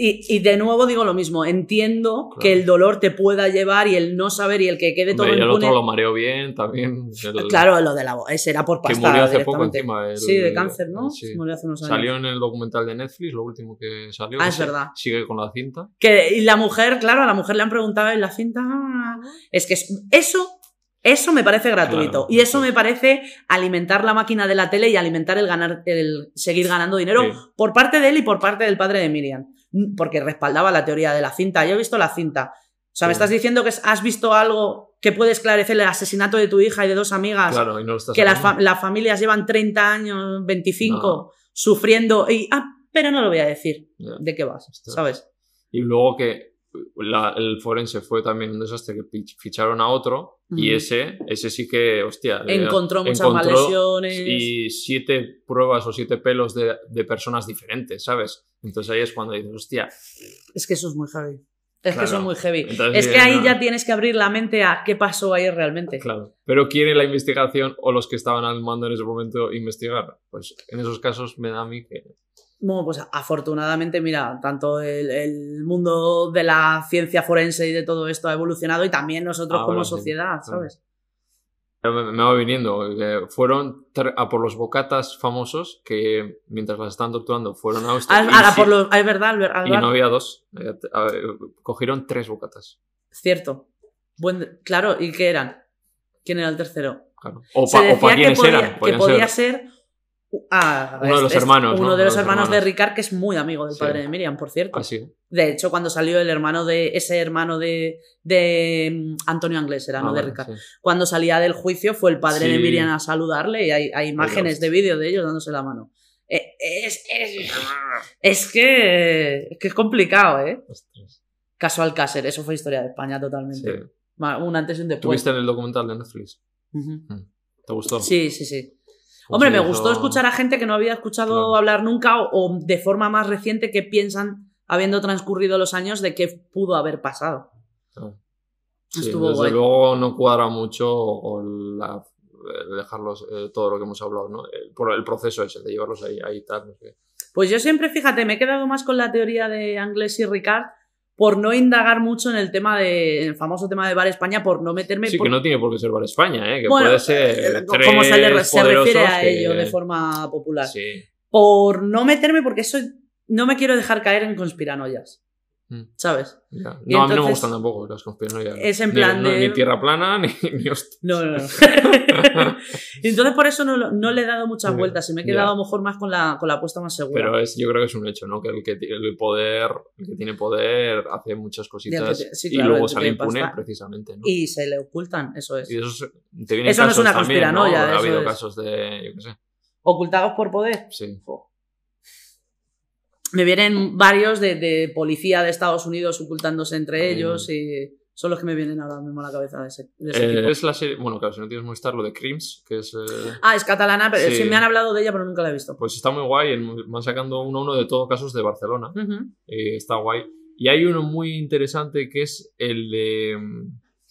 Y, y de nuevo digo lo mismo, entiendo Claro. que el dolor te pueda llevar y el no saber y el que quede todo Hombre, y el impune... otro lo mareó bien también. el- Claro, lo de la ese era por Que pasta murió hace poco encima. el- Sí, de cáncer, ¿no? sí. Murió hace unos años. Salió en el documental de Netflix, lo último que salió. Ah, que es verdad. Sigue con la cinta. Que, y la mujer, claro, a la mujer le han preguntado en la cinta. "Ah". Es que es- eso, eso me parece gratuito. Claro, y eso sí. me parece alimentar la máquina de la tele y alimentar el ganar, el seguir ganando dinero Sí. por parte de él y por parte del padre de Miriam. Porque respaldaba la teoría de la cinta. Yo he visto la cinta. O sea, me estás diciendo que has visto algo que puede esclarecer el asesinato de tu hija y de dos amigas. Claro, y no lo estás que las, sacando. fa- las familias llevan 30 años, 25, sufriendo y, ah, pero no lo voy a decir. ¿De qué vas? Ostras. ¿Sabes? Y luego que la- el forense fue también un desastre que ficharon a otro y Ujú. ese, ese sí que, hostia, le- Encontró muchas más lesiones. y siete pruebas o siete pelos de, de personas diferentes, ¿sabes? Entonces ahí es cuando dices, hostia, Es que eso es muy heavy. Es que Claro. eso es muy heavy. Entonces, es que ahí no. ya tienes que abrir la mente a qué pasó ahí realmente. claro. Pero ¿quiere la investigación o los que estaban al mando en ese momento investigar? Pues en esos casos me da a mí que... Bueno, pues afortunadamente, mira, tanto el, el mundo de la ciencia forense y de todo esto ha evolucionado y también nosotros Ahora como sociedad, Sí. ¿sabes? Me, va viniendo. que fueron a por los bocatas famosos que mientras las estaban torturando fueron a Austria. Al- sí- por los, es verdad, al ver- al Y no había dos. Eh, Cogieron tres bocatas. cierto. Buen- claro, ¿y qué eran? ¿Quién era el tercero? Claro. O Se para decía que quiénes podía, eran. que podía ser- ser Ah, Uno de los es- hermanos, Uno ¿no? de los Los hermanos, de hermanos. Ricard, que es muy amigo del Sí. padre de Miriam, por cierto. Así. De hecho, cuando salió el hermano de. Ese hermano de. de mm, Antonio Anglés, era, Ah, no de Ricard. sí. Cuando salía del juicio, fue el padre de. Miriam a saludarle y hay, hay imágenes de vídeo de ellos dándose la mano. Eh, Es, es, es que. Es que es complicado, ¿eh? Ostras. Caso Alcácer, eso fue historia de España totalmente. Un antes y un después. ¿Tuviste en el documental de Netflix? Ujú. ¿Te gustó? Sí, sí, sí. Pues Hombre, sí, me gustó escuchar a gente que no había escuchado Claro. hablar nunca o, o de forma más reciente que piensan, habiendo transcurrido los años, de qué pudo haber pasado. Sí, Estuvo desde guay. luego no cuadra mucho con la- dejarlos eh, todo lo que hemos hablado, ¿no? El, por el proceso ese de llevarlos ahí, ahí tal, no sé. Pues yo siempre, fíjate, me he quedado más con la teoría de Anglés y Ricard por no indagar mucho en el tema de, en el famoso tema de Bar España, por no meterme Sí, por- que no tiene por qué ser Bar España, ¿eh? Que Bueno, puede ser eh, tres como se, le, se refiere a que- ello de forma popular. Sí. Por no meterme, porque eso no me quiero dejar caer en conspiranoias. Mm. ¿Sabes? ya. Y No, a mí no me gustan tampoco las conspiranoias. Es en Ni- plan no, de- Ni tierra plana, ni, ni hostia. No, no, no. Entonces por eso no, no le he dado muchas vueltas y me he ya. quedado a lo mejor más con la, con la apuesta más segura. Pero es, yo creo que es un hecho, ¿no? Que el que el poder, el que tiene poder, hace muchas cositas sí, y luego sale impune pasta. precisamente, ¿no? Y se le ocultan, eso es. Y eso es- te vienen Eso no es una también, ¿no? conspiranoia, Ha habido es. casos de, yo qué sé, Ocultados por poder. sí. Me vienen varios de, de policía de Estados Unidos ocultándose entre ellos y son los que me vienen ahora mismo a la cabeza de ese, de ese Eh, tipo. es la serie, bueno, claro, si no tienes Movistar, lo de Crims, que es... eh, Ah, es catalana, pero Sí. sí me han hablado de ella, pero nunca la he visto. pues está muy guay, van sacando uno a uno de todo casos de Barcelona. Ujú. y está guay. Y hay uno muy interesante que es el de...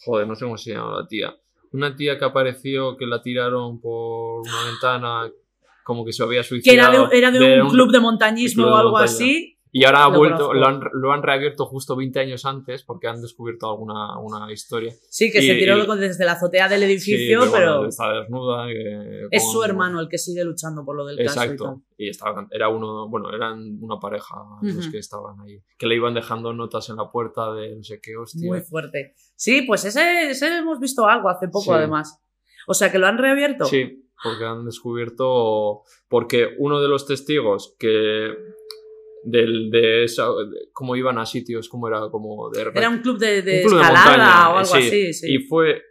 Joder, no sé cómo se llama la tía. Una tía que apareció que la tiraron por una ventana como que se había Que suicidado. era de, era de de un, club de montañismo club o algo montaña. así. Y ahora ha Lo vuelto, lo han, lo han reabierto justo 20 años antes porque han descubierto alguna una historia. Sí, que Y- se tiró y- desde la azotea del edificio, que, pero bueno, está desnuda. que- es su hermano el que sigue luchando por lo del caso y tal. Exacto. Y estaba, era uno, bueno, eran una pareja los que estaban ahí. Que le iban dejando notas en la puerta de no sé qué hostia. Muy fuerte. Sí, pues ese, ese hemos visto algo hace poco, Sí. además. O sea, que lo han reabierto. Sí, porque han descubierto. Porque uno de los testigos que. Del, de esa, de cómo iban a sitios, cómo era como de Era un club de, de un club de escalada montaña, o algo sí. así. Sí. Y fue.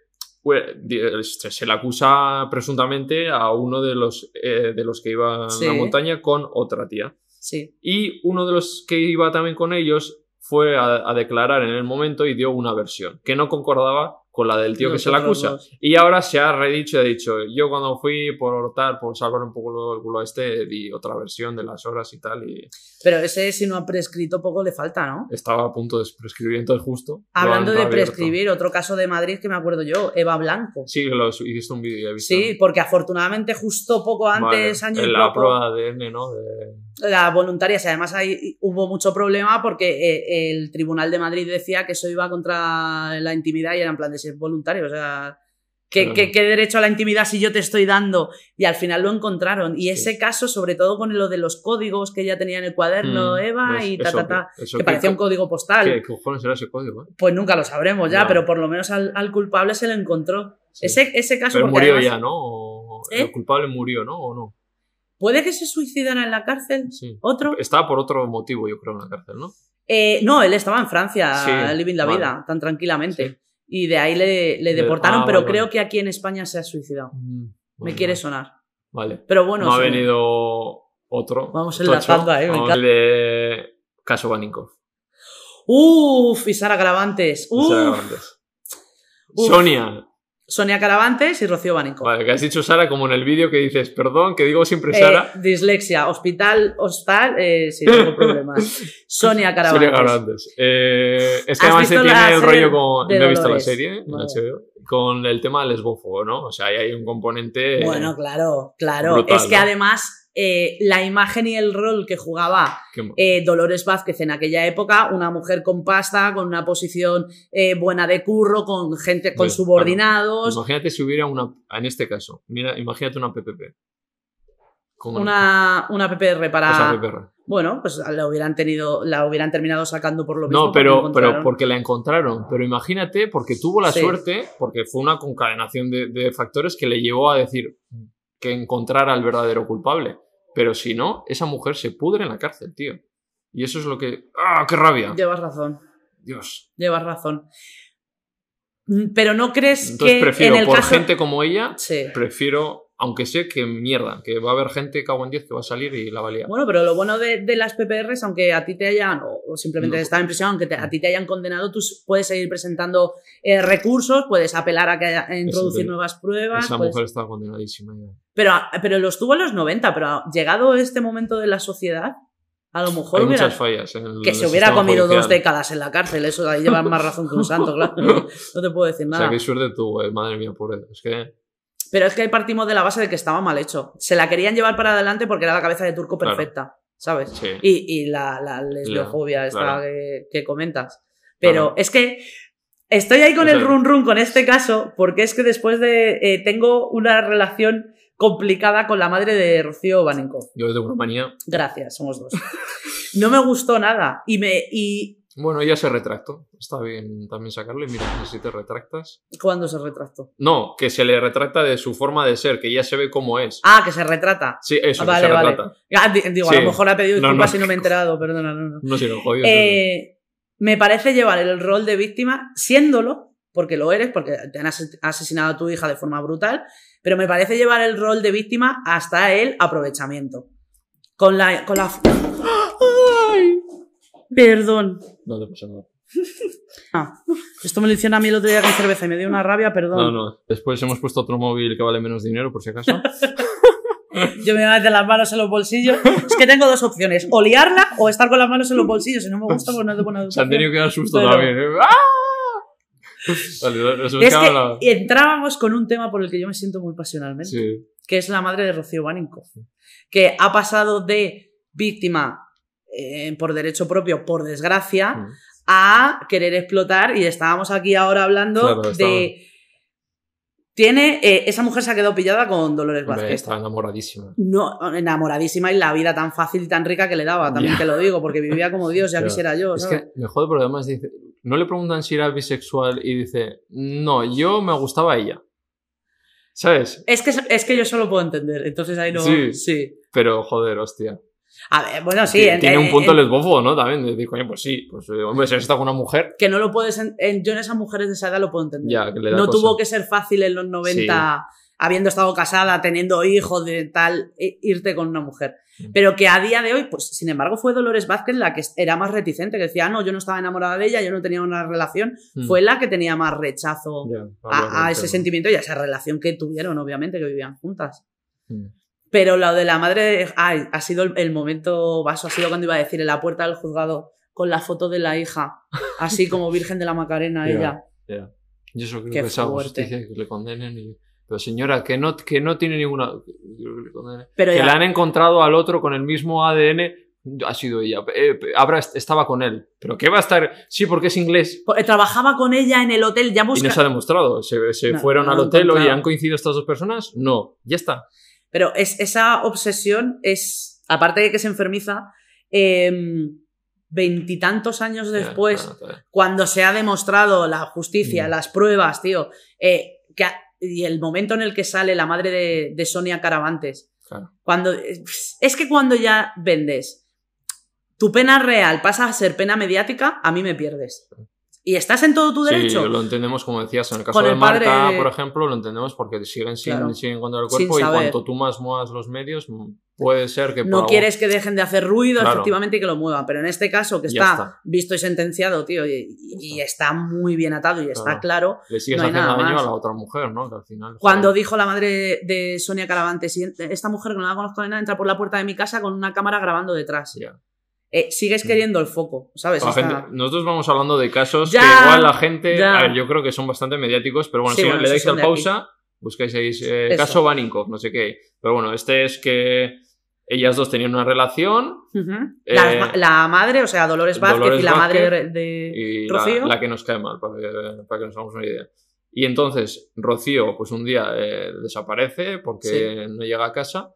se, le acusa presuntamente a uno de los, eh, de los que iban Sí. a la montaña con otra tía. sí. Y uno de los que iba también con ellos fue a, a declarar en el momento y dio una versión que no concordaba con la del tío que se otros acusa. dos. Y ahora se ha redicho y ha dicho, yo cuando fui por tal, por salvar un poco el culo a este, di otra versión de las horas y tal, y Pero ese, si no ha prescrito, poco le falta, ¿no? estaba a punto de prescribir, entonces justo. Hablando de prescribir, otro caso de Madrid que me acuerdo yo, Eva Blanco. Sí, lo hiciste un vídeo y. Sí, porque afortunadamente justo poco antes, Vale, año y en la poco, prueba de ADN, ¿no? De- la voluntaria, y además ahí hubo mucho problema porque eh, el Tribunal de Madrid decía que eso iba contra la intimidad y era en plan de si es voluntario, o sea, ¿qué, Claro. qué- qué derecho a la intimidad si yo te estoy dando? Y al final lo encontraron. Y Sí. ese caso, sobre todo con lo de los códigos que ella tenía en el cuaderno, Mm, Eva, ¿ves? y ta, Eso ta, ta, que- eso que que- parecía un código postal. ¿Qué, ¿Qué cojones era ese código? eh? Pues nunca lo sabremos ya, No. pero por lo menos al, al culpable se le encontró. Sí. Ese, ese caso Pero murió además- ya, ¿no? O- ¿Eh? El culpable murió, ¿no? ¿O no? ¿Puede que se suicidara en la cárcel? Sí. ¿Otro? Estaba por otro motivo, yo creo, en la cárcel, ¿no? Eh, no, él estaba en Francia, Sí, living la vale. vida, tan tranquilamente. Sí. Y de ahí le, le De- deportaron, ah, pero vale, creo vale. que aquí en España se ha suicidado. Me Vale, quiere sonar. Vale. Pero bueno, no ha venido otro. Vamos enlazando ahí, me encanta. El de Caso Banikov. Uf, y Sara Caravantes. Uf, Sara Grandes. Uf. Sonia. Sonia Caravantes y Rocío Bánico. Vale, que has dicho Sara como en el vídeo que dices, perdón, que digo siempre Eh, Sara. dislexia, hospital, hostal, eh, sí, tengo problemas. Sonia Caravantes. Sonia Grandes. Eh, es que ¿Has además se tiene el rollo con. No he visto la serie en Vale. HBO, con el tema del lesbófobo, ¿no? O sea, ahí hay un componente. Bueno, claro, claro. brutal, es que ¿no? además eh, la imagen y el rol que jugaba eh, Dolores Vázquez en aquella época, una mujer con pasta, con una posición eh, buena de curro, con gente, con subordinados, Imagínate si hubiera una. En este caso, mira, imagínate una PPP. Una, una PPR para... Esa PPR. Bueno, pues la hubieran tenido, la hubieran terminado sacando por lo mismo. No, porque pero, encontraron- pero porque la encontraron. Pero imagínate, porque tuvo la Sí. suerte, porque fue una concadenación de, de factores que le llevó a decir, que encontrar al verdadero culpable. Pero si no, esa mujer se pudre en la cárcel, tío. Y eso es lo que... ¡Ah, qué rabia! Llevas razón, Dios. llevas razón. Mm, Pero no crees Entonces que prefiero, en el por caso... gente como ella, Sí. prefiero, aunque sé que mierda, que va a haber gente cago en 10 que va a salir y la valía. Bueno, pero lo bueno de, de las PPRs, aunque a ti te hayan, o o simplemente No. estar en prisión, aunque te- a ti te hayan condenado, tú puedes seguir presentando eh, recursos, puedes apelar a que haya- a introducir de- nuevas pruebas. Esa puedes- mujer estaba condenadísima ya. pero, pero lo estuvo en los 90, pero llegado este momento de la sociedad, a lo mejor Hay hubiera, muchas fallas en el que se hubiera comido dos judicial. décadas en la cárcel. Eso ahí llevan más razón que un santo, claro. No te puedo decir O nada. sea, qué suerte tú, eh, madre mía, pobre. Es que... Pero es que ahí partimos de la base de que estaba mal hecho. Se la querían llevar para adelante porque era la cabeza de turco Claro. perfecta, ¿sabes? Sí. Y, y la, la lesbiofobia esta claro. que, que comentas. Pero Claro. es que estoy ahí con el run run con este caso porque es que después de... eh, tengo una relación complicada con la madre de Rocío Baninko. Yo tengo una manía. Gracias, somos dos. No me gustó nada. Y me... Y Bueno, ella se retractó. Está bien también sacarlo y mira, no si te retractas. cuando se retractó. No, que se le retracta de su forma de ser, que ya se ve cómo es. Ah, que se retrata. Sí, eso, Ah, que vale, se vale. retrata. Ah, di- digo, Sí. a lo mejor ha pedido No, disculpas no. y no me he enterado, perdona, no, no. No sé, lo jodido. Eh, me parece llevar el rol de víctima, siéndolo, porque lo eres, porque te han ase- asesinado a tu hija de forma brutal, pero me parece llevar el rol de víctima hasta el aprovechamiento. Con la. Con la... ¡Ay! Perdón. No te pasa nada. Ah, esto me lo hicieron a mí el otro día con cerveza y me dio una rabia, perdón. No, no. Después hemos puesto otro móvil que vale menos dinero, por si acaso. Yo me voy a meter las manos en los bolsillos. Es que tengo dos opciones: o liarla o estar con las manos en los bolsillos. Si no me gusta, pues no es de buena Se han educación. tenido que dar susto Pero- también. ¿eh? ¡Ah! Vale, Es quedado la- que entrábamos con un tema por el que yo me siento muy pasionalmente. Sí. que es la madre de Rocío Baninkoff, que ha pasado de víctima eh, por derecho propio, por desgracia, Mm. a querer explotar y estábamos aquí ahora hablando Claro, de... Tiene, eh, esa mujer se ha quedado pillada con Dolores Vázquez. está enamoradísima. No, enamoradísima y la vida tan fácil y tan rica que le daba, también te lo digo, porque vivía como Dios, ya quisiera yo. Es ¿sabes? que me jode porque además dice, no le preguntan si era bisexual y dice, no, yo me gustaba a ella. ¿Sabes? Es que, es que yo solo puedo entender, entonces ahí no... Sí. sí. Pero joder, hostia. A ver, bueno, sí. Tiene en- un punto en- ¿no? También coño, pues sí, pues eh, hombre, si has estado con una mujer, que no lo puedes. en- yo en esas mujeres de esa edad lo puedo entender. ya, que le da no cosa. tuvo que ser fácil en los 90, habiendo estado casada, teniendo hijos, de tal, i- irte con una mujer. Mm. Pero que a día de hoy, pues sin embargo, fue Dolores Vázquez la que era más reticente, que decía, "Ah, no, yo no estaba enamorada de ella, yo no tenía una relación. Mm. Fue la que tenía más rechazo Ya, a, a ese sentimiento y a esa relación que tuvieron, obviamente, que vivían juntas. Mm. Pero lo de la madre, ay, ha sido el, el momento vaso, ha sido cuando iba a decir en la puerta del juzgado con la foto de la hija, así como Virgen de la Macarena, ella. Ya. Yo eso creo Qué que es justicia que le condenen. Y... Pero señora, que no, que no tiene ninguna. que le condenen. Pero que ya- le han encontrado al otro con el mismo ADN. Ha sido ella. Eh, habrá, estaba con él. ¿Pero qué va a estar? Sí, porque es inglés. Po- Trabajaba con ella en el hotel, ya Y busca... no se ha demostrado. Se, se No, fueron no al hotel. Encontrado. ¿han coincidido estas dos personas? No. Ya está. Pero es, esa obsesión es, aparte de que se enfermiza, em, veintitantos años después, cuando se ha demostrado la justicia, Mm. las pruebas, tío, eh, que ha- y el momento en el que sale la madre de, de Sonia Caravantes, Claro. cuando es que cuando ya vendes tu pena real pasa a ser pena mediática, a mí me pierdes. Y estás en todo tu derecho. Sí, lo entendemos como decías. En el caso de padre Marta, por ejemplo, lo entendemos porque siguen sin, Claro. sin encontrar el cuerpo y cuanto tú más muevas los medios, puede ser que no algo- quieres que dejen de hacer ruido, Claro. efectivamente, y que lo muevan. Pero en este caso, que está, está. visto y sentenciado, tío, y, y está muy bien atado y está claro. le sigues no haciendo daño a la otra mujer, ¿no? Que al final. Cuando joder. dijo la madre de Sonia Caravante, si esta mujer que no la conozco de nada entra por la puerta de mi casa con una cámara grabando detrás. Ya. Eh, sigues Mm. queriendo el foco, ¿sabes? La Esta- gente- nosotros vamos hablando de casos Ya, que igual la gente. ya. A ver, yo creo que son bastante mediáticos, pero bueno, Sí, si bueno, le dais al de aquí. pausa, buscáis ahí eh, caso Baninkoff, no sé qué. Pero bueno, este es que ellas dos tenían una relación. Eh, la madre, o sea, Dolores Vázquez Dolores y la Vázquez madre de, y Rocío. la que nos cae mal, para que, para que nos hagamos una idea. Y entonces Rocío, pues un día eh, desaparece porque no llega a casa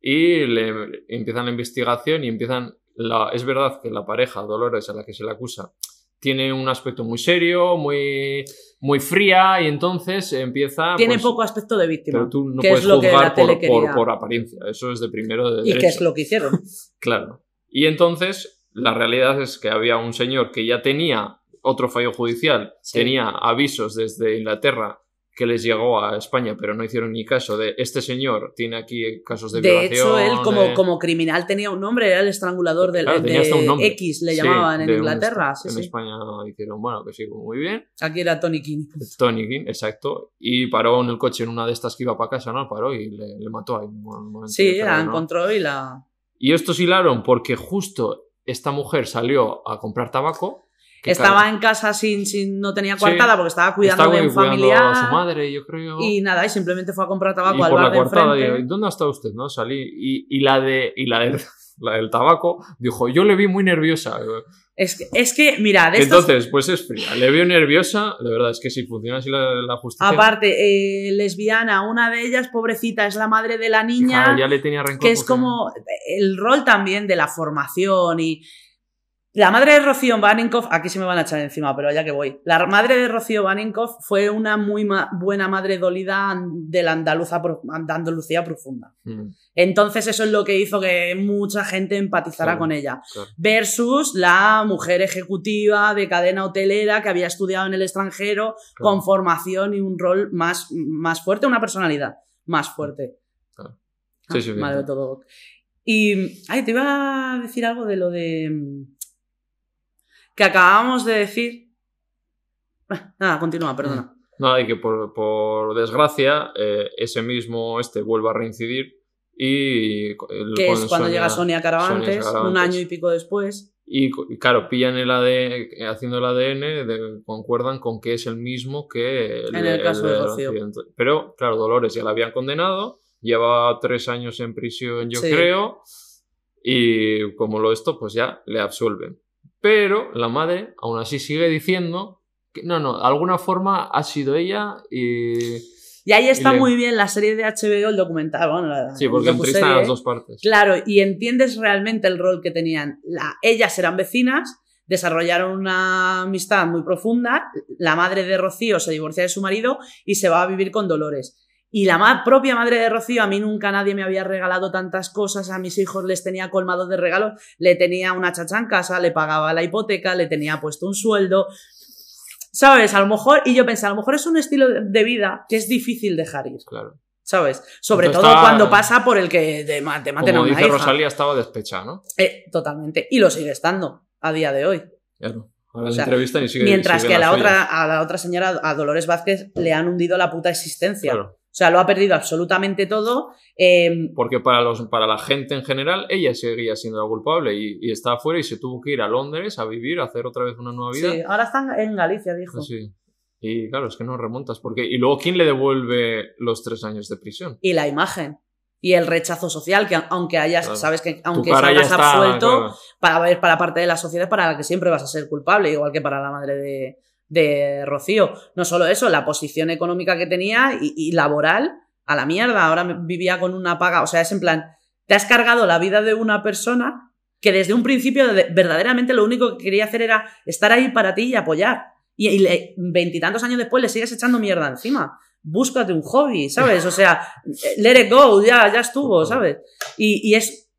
y le empiezan la investigación y empiezan. La, es verdad que la pareja, Dolores, a la que se le acusa, tiene un aspecto muy serio, muy, muy fría, y entonces empieza. Tiene pues, poco aspecto de víctima. Pero tú no puedes es lo juzgar por, por- por apariencia. Eso es de primero de y que derecho. es lo que hicieron. Claro. Y entonces, la realidad es que había un señor que ya tenía otro fallo judicial, Sí. tenía avisos desde Inglaterra que les llegó a España, pero no hicieron ni caso de este señor tiene aquí casos de, De violación. hecho, él como, de- como criminal tenía un nombre, era el estrangulador del, Claro, de. X, le Sí, llamaban en de un- Inglaterra. sí, en sí. España dijeron, bueno, que sí, muy bien. Aquí era Tony King. Tony King, exacto. Y paró en el coche en una de estas que iba para casa, ¿no? Paró y le, le mató ahí. un Sí, de la encontró y la... Y estos hilaron porque justo esta mujer salió a comprar tabaco. Estaba claro, en casa sin, sin no tenía Sí. coartada porque estaba cuidando estaba de un familiar. a su madre, yo creo. Y nada, y simplemente fue a comprar tabaco Y al por bar la de coartada, enfrente. digo, ¿dónde está usted? ¿No? Salí. Y, y la de y la del, la del tabaco dijo, yo le vi muy nerviosa. Es, que, es que, mira, de estos- Entonces, pues es fría. Le vio nerviosa. De verdad, es que si funciona así la, la justicia. aparte, eh, lesbiana, una de ellas, pobrecita, es la madre de la niña. hija, ya le tenía rencor. que es porque- como el rol también de la formación y la madre de Rocío Baninkoff, aquí se me van a echar encima, pero ya que voy. La madre de Rocío Baninkoff fue una muy ma- buena madre dolida de la andaluza, Andalucía profunda. Mm, Entonces eso es lo que hizo que mucha gente empatizara Claro, con ella. claro. Versus la mujer ejecutiva de cadena hotelera que había estudiado en el extranjero Claro. con formación y un rol más, más fuerte, una personalidad más fuerte. Claro. Sí, sí, Ah. Madre de todo. Y, ay, te iba a decir algo de lo de... mm, que acabamos de decir... Nada, continúa, perdona. Nada, y que por, por desgracia, eh, ese mismo este vuelve a reincidir y. que es cuando llega Sonia Caravantes, un año y pico después. Y, y claro, pillan el ADN, haciendo el ADN, de- concuerdan con que es el mismo que el, En el caso de Rocío. Pero, claro, Dolores ya la habían condenado, lleva tres años en prisión, yo Sí. creo, y como lo esto, pues ya le absuelven. Pero la madre, aún así, sigue diciendo que no, no, de alguna forma ha sido ella y. Y ahí está Y le- muy bien la serie de HBO, el documental. Bueno, la, Sí, porque entrevistan las dos partes. Claro, y entiendes realmente el rol que tenían. La, ellas eran vecinas, desarrollaron una amistad muy profunda. La madre de Rocío se divorcia de su marido y se va a vivir con Dolores. Y la ma- propia madre de Rocío, a mí nunca nadie me había regalado tantas cosas, a mis hijos les tenía colmados de regalos, le tenía una chacha en casa, le pagaba la hipoteca, le tenía puesto un sueldo. ¿Sabes? A lo mejor, y yo pensé, a lo mejor es un estilo de vida que es difícil dejar ir. Claro. ¿Sabes? Sobre Entonces todo está- cuando pasa por el que te, ma- te maten a Como una dice hija. Rosalía, estaba despechada, ¿no? Eh, totalmente. Y lo sigue estando a día de hoy. Claro. Ahora O sea, entrevistan y sigue Mientras sigue que a la otra, a la otra señora, a Dolores Vázquez, le han hundido la puta existencia. Claro. O sea, lo ha perdido absolutamente todo. Eh, Porque para, los, para la gente en general, ella seguía siendo la culpable y, y está afuera y se tuvo que ir a Londres a vivir, a hacer otra vez una nueva vida. sí, ahora están en Galicia, dijo. Sí. Y claro, es que no remontas. Porque, y luego, ¿quién le devuelve los tres años de prisión? Y la imagen. Y el rechazo social, que aunque hayas, Claro. sabes que aunque salgas absuelto, claro. para ver para parte de la sociedad para la que siempre vas a ser culpable, igual que para la madre de, de Rocío. No solo eso, la posición económica que tenía y, y laboral a la mierda. Ahora vivía con una paga. O sea, es en plan, te has cargado la vida de una persona que desde un principio de- verdaderamente lo único que quería hacer era estar ahí para ti y apoyar. Y veintitantos años después le sigues echando mierda encima. Búscate un hobby, ¿sabes? O sea, let it go, ya, ya estuvo, ¿sabes? Y, y es.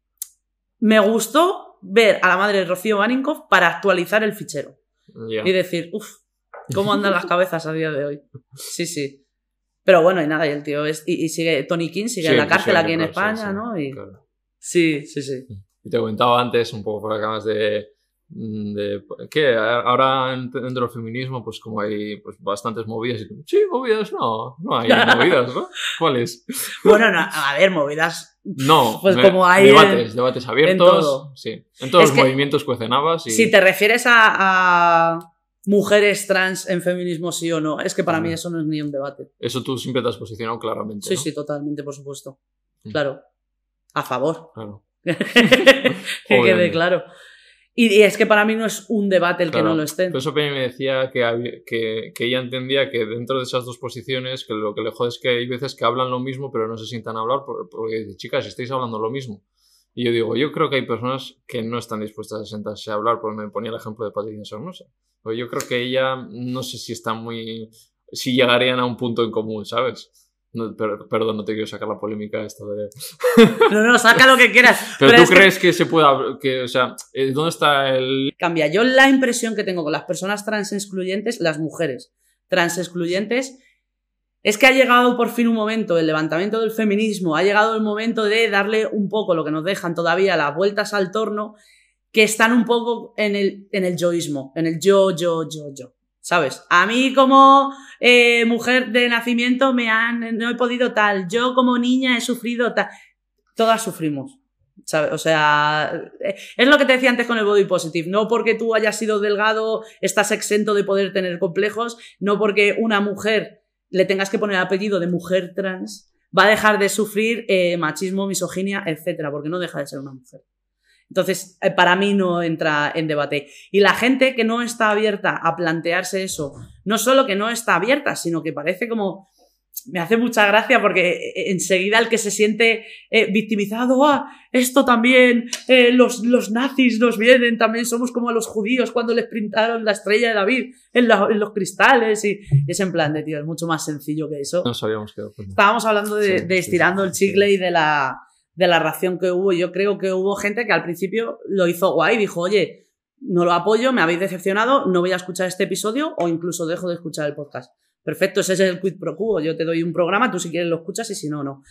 Me gustó ver a la madre de Rocío Baninkoff para actualizar el fichero y decir, uff, ¿cómo andan las cabezas a día de hoy? Sí, sí. Pero bueno, y nada, y el tío es. Y, y sigue, Tony King sigue Sí, en la cárcel aquí en España, ¿no? Y, claro. sí, sí, sí. Y te comentaba antes, un poco por acá más de. de que ahora en- dentro del feminismo, pues como hay pues, bastantes movidas. Y sí, movidas, no, no hay movidas, ¿no? ¿Cuáles? Bueno, no, a ver, movidas. No, Pues me- como hay debates, en- debates abiertos. todo. Sí, en todos Es los que- movimientos cuecenabas. Y... Si te refieres a, a mujeres trans en feminismo, sí o no, es que para mí eso no es ni un debate. Eso tú siempre te has posicionado claramente. Sí, ¿no? sí, totalmente, por supuesto. Mm. Claro. A favor. Claro. que quede claro. Y, y es que para mí no es un debate el que no lo esté. Por eso Penny me decía que, había- que, que ella entendía que dentro de esas dos posiciones, que lo que le jode es que hay veces que hablan lo mismo, pero no se sientan a hablar, por- porque dice, chicas, estáis hablando lo mismo. Y yo digo, yo creo que hay personas que no están dispuestas a sentarse a hablar, porque me ponía el ejemplo de Patricia Sornosa. Yo creo que ella, no sé si está muy... si llegarían a un punto en común, ¿sabes? No, per- perdón, no te quiero sacar la polémica esta de... No, no, saca lo que quieras. Pero, Pero tú es que crees que... se pueda... que, o sea, eh, ¿dónde está el... cambia. Yo la impresión que tengo con las personas trans excluyentes, las mujeres trans excluyentes, es que ha llegado por fin un momento, el levantamiento del feminismo, ha llegado el momento de darle un poco lo que nos dejan todavía las vueltas al torno, que están un poco en el, en el yoísmo, en el yo, yo, yo, yo. ¿Sabes? A mí como eh, mujer de nacimiento me han, no he podido tal, yo como niña he sufrido tal. Todas sufrimos. ¿sabes? O sea, eh, es lo que te decía antes con el body positive. No porque tú hayas sido delgado estás exento de poder tener complejos, no porque una mujer le tengas que poner apellido de mujer trans va a dejar de sufrir eh, machismo, misoginia, etcétera, porque no deja de ser una mujer. Entonces, eh, para mí no entra en debate. Y la gente que no está abierta a plantearse eso, no solo que no está abierta, sino que parece como me hace mucha gracia porque eh, enseguida el que se siente eh, victimizado, ah, esto también, eh, los, los nazis nos vienen, también somos como a los judíos cuando les pintaron la estrella de David en, la- en los cristales y, y es en plan de, tío, es mucho más sencillo que eso. Nos habíamos quedado con... Estábamos hablando de, Sí, de sí, estirando sí, el chicle y de la, de la ración que hubo. Yo creo que hubo gente que al principio lo hizo guay, dijo, oye, no lo apoyo, me habéis decepcionado, no voy a escuchar este episodio o incluso dejo de escuchar el podcast. Perfecto, ese es el quid pro quo. Yo te doy un programa, tú si quieres lo escuchas y si no, no.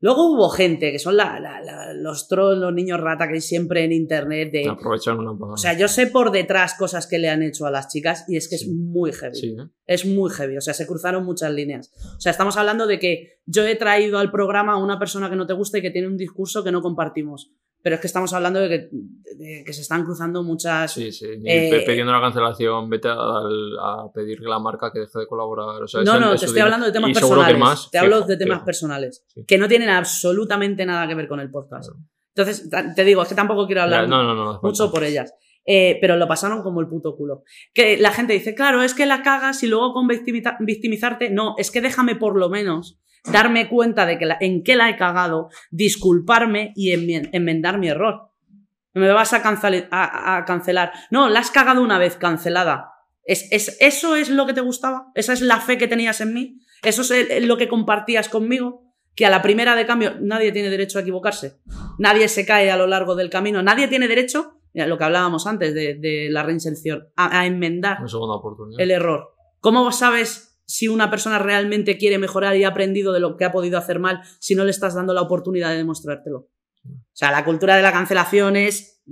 Luego hubo gente que son la- la- la- los trolls, los niños rata que hay siempre en internet de... Aprovechar una pagada. O sea, yo sé por detrás cosas que le han hecho a las chicas y es que es Sí. muy heavy. Sí, ¿eh? Es muy heavy, o sea, se cruzaron muchas líneas. O sea, estamos hablando de que yo he traído al programa a una persona que no te gusta y que tiene un discurso que no compartimos. Pero es que estamos hablando de que, de que se están cruzando muchas... Sí, sí. Eh, pidiendo la cancelación, vete a, a pedirle a la marca que deje de colaborar. O sea, no, no, te estoy hablando de temas personales. que más. te hablo de temas personales. Sí. Que no tienen absolutamente nada que ver con el podcast. Entonces, te digo, es que tampoco quiero hablar No, no, no. mucho por ellas. Eh, pero lo pasaron como el puto culo. Que la gente dice, claro, es que la cagas y luego con victimizarte. No, es que déjame por lo menos darme cuenta de que la- en qué la he cagado, disculparme y enmendar mi error. Me vas a, cancele- a- a cancelar. No, la has cagado una vez cancelada. ¿Es, es, ¿Eso es lo que te gustaba? ¿Esa es la fe que tenías en mí? ¿Eso es lo que compartías conmigo? Que a la primera de cambio nadie tiene derecho a equivocarse. Nadie se cae a lo largo del camino. Nadie tiene derecho, mira, lo que hablábamos antes de, de la reinserción, a, a enmendar Una segunda oportunidad. el error. ¿Cómo sabes si una persona realmente quiere mejorar y ha aprendido de lo que ha podido hacer mal si no le estás dando la oportunidad de demostrártelo? O sea, la cultura de la cancelación es...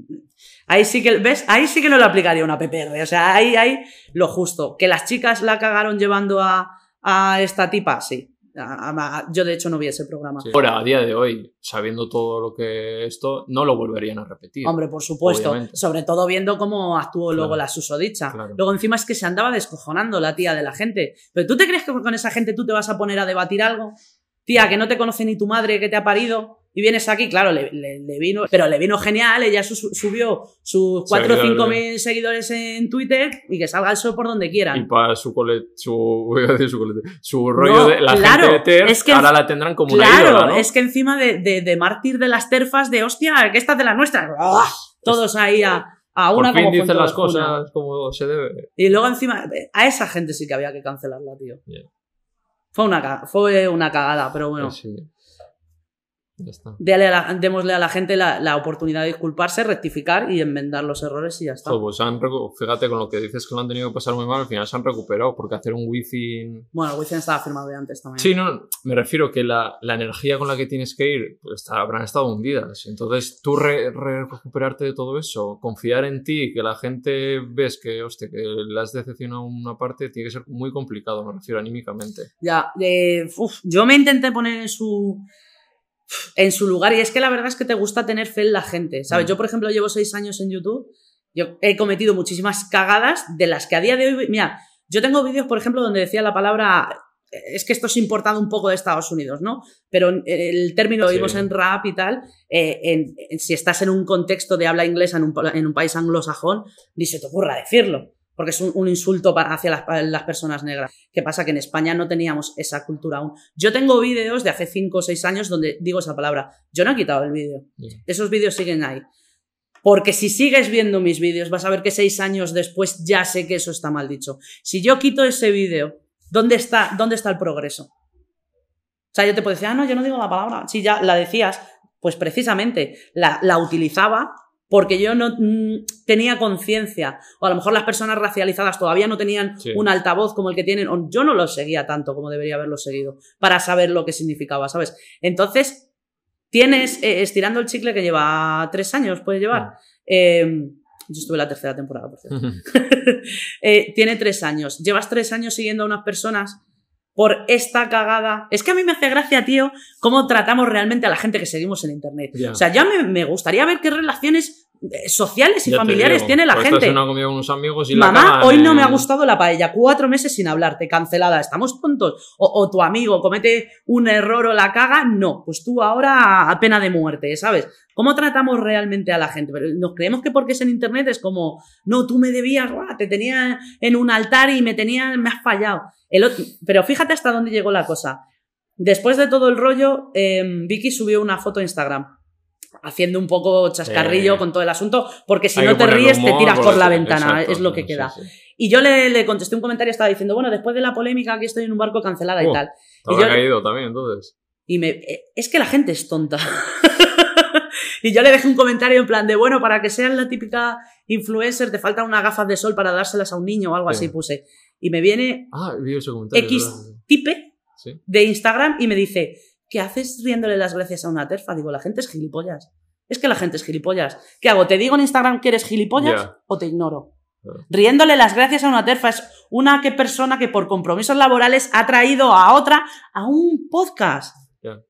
Ahí sí que, ¿ves? Ahí sí que no lo aplicaría una PPR. O sea, ahí hay lo justo. ¿Que las chicas la cagaron llevando a, a esta tipa? Sí. A- a- a- yo, de hecho, no vi ese programa. Sí. Ahora, a día de hoy, sabiendo todo lo que esto, no lo volverían a repetir. Hombre, por supuesto. Obviamente. Sobre todo viendo cómo actuó luego la susodicha. Claro. Luego encima es que se andaba descojonando la tía de la gente. Pero ¿tú te crees que con esa gente tú te vas a poner a debatir algo? Tía, que no te conoce ni tu madre que te ha parido y vienes aquí, claro, le, le- le vino, pero le vino genial, ella su- subió sus 4 o 5 Seguidores. mil seguidores en Twitter y que salga el sol por donde Y quieran. para su colete, su rollo No, de la claro, gente de TER, es que- ahora la tendrán como una Claro, ídola, ¿no? es que encima de, de, de mártir de las terfas de hostia, que esta es de las nuestras. ¡ah! Todos ahí a, a Por una fin como dicen las cosas como se debe. Y luego encima, a esa gente sí que había que cancelarla, tío. Yeah. Fue, una, fue una cagada, pero bueno. Pues sí. Ya está. A la- démosle a la gente la, la oportunidad de disculparse, rectificar y enmendar los errores y ya está. Joder, pues han fíjate con lo que dices que lo han tenido que pasar muy mal, al final se han recuperado, porque hacer un wifi... Bueno, el Wizzing estaba firmado de antes también. Sí, no, me refiero que la, la energía con la que tienes que ir, pues está- habrán estado hundidas. Entonces, tú re- re- recuperarte de todo eso, confiar en ti, que la gente ves que, hostia, que le has decepcionado una parte, tiene que ser muy complicado, me refiero anímicamente. Ya, eh, uf, yo me intenté poner en su en su lugar y es que la verdad es que te gusta tener fe en la gente, ¿sabes? Mm. Yo, por ejemplo, llevo seis años en YouTube, yo he cometido muchísimas cagadas de las que a día de hoy, mira, yo tengo vídeos, por ejemplo, donde decía la palabra, es que esto es importado un poco de Estados Unidos, ¿no? Pero el término lo Sí. vimos en rap y tal, eh, en- en- si estás en un contexto de habla inglesa en un, en un país anglosajón, ni se te ocurra decirlo. Porque es un, un insulto pa- hacia las, personas negras. ¿Qué pasa? Que en España no teníamos esa cultura aún. Yo tengo vídeos de hace 5 o 6 años donde digo esa palabra. Yo no he quitado el vídeo. Esos vídeos siguen ahí. Porque si sigues viendo mis vídeos, vas a ver que seis años después ya sé que eso está mal dicho. Si yo quito ese vídeo, ¿dónde está, ¿dónde está el progreso? O sea, yo te puedo decir, ah, no, yo no digo la palabra. Si ya la decías, pues precisamente la, la utilizaba porque yo no mm, tenía conciencia. O a lo mejor las personas racializadas todavía no tenían Sí. un altavoz como el que tienen. O yo no lo seguía tanto como debería haberlo seguido para saber lo que significaba, ¿sabes? Entonces, tienes eh, estirando el chicle que lleva tres años, puede llevar. Eh, yo estuve en la tercera temporada, por cierto. Eh, tiene tres años. Llevas tres años siguiendo a unas personas por esta cagada. Es que a mí me hace gracia, tío, cómo tratamos realmente a la gente que seguimos en Internet. O sea, ya me, me gustaría ver qué relaciones sociales y Ya familiares digo, tiene la pues gente. Estás en una comida con unos amigos y la Mamá, hoy no me ha gustado la paella. Cuatro meses sin hablarte, cancelada. ¿Estamos tontos? O, o tu amigo comete un error o la caga. No, pues tú ahora a pena de muerte, ¿sabes? ¿Cómo tratamos realmente a la gente? Pero nos creemos que porque es en internet es como, no, tú me debías, guau, te tenía en un altar y me tenía, me has fallado. El pero fíjate hasta dónde llegó la cosa. Después de todo el rollo, eh, Vicky subió una foto a Instagram. Haciendo un poco chascarrillo Eh. con todo el asunto, porque si no te ríes, te tiras por la ventana, exacto, es lo que queda. sí, sí. Y yo le, le contesté un comentario, estaba diciendo, bueno, después de la polémica, aquí estoy en un barco cancelada y tal. Te Y yo- caído también, entonces. Y me, eh, es que la gente es tonta. y yo le dejé un comentario en plan de, bueno, para que seas la típica influencer, te faltan unas gafas de sol para dárselas a un niño o algo Sí. así, puse. Y me viene Ah, vi ese comentario. X tipe Sí. de Instagram y me dice, ¿qué haces riéndole las gracias a una terfa? Digo, la gente es gilipollas. Es que la gente es gilipollas. ¿Qué hago? ¿Te digo en Instagram que eres gilipollas o te ignoro? Claro. Riéndole las gracias a una terfa es una que persona que por compromisos laborales ha traído a otra a un podcast.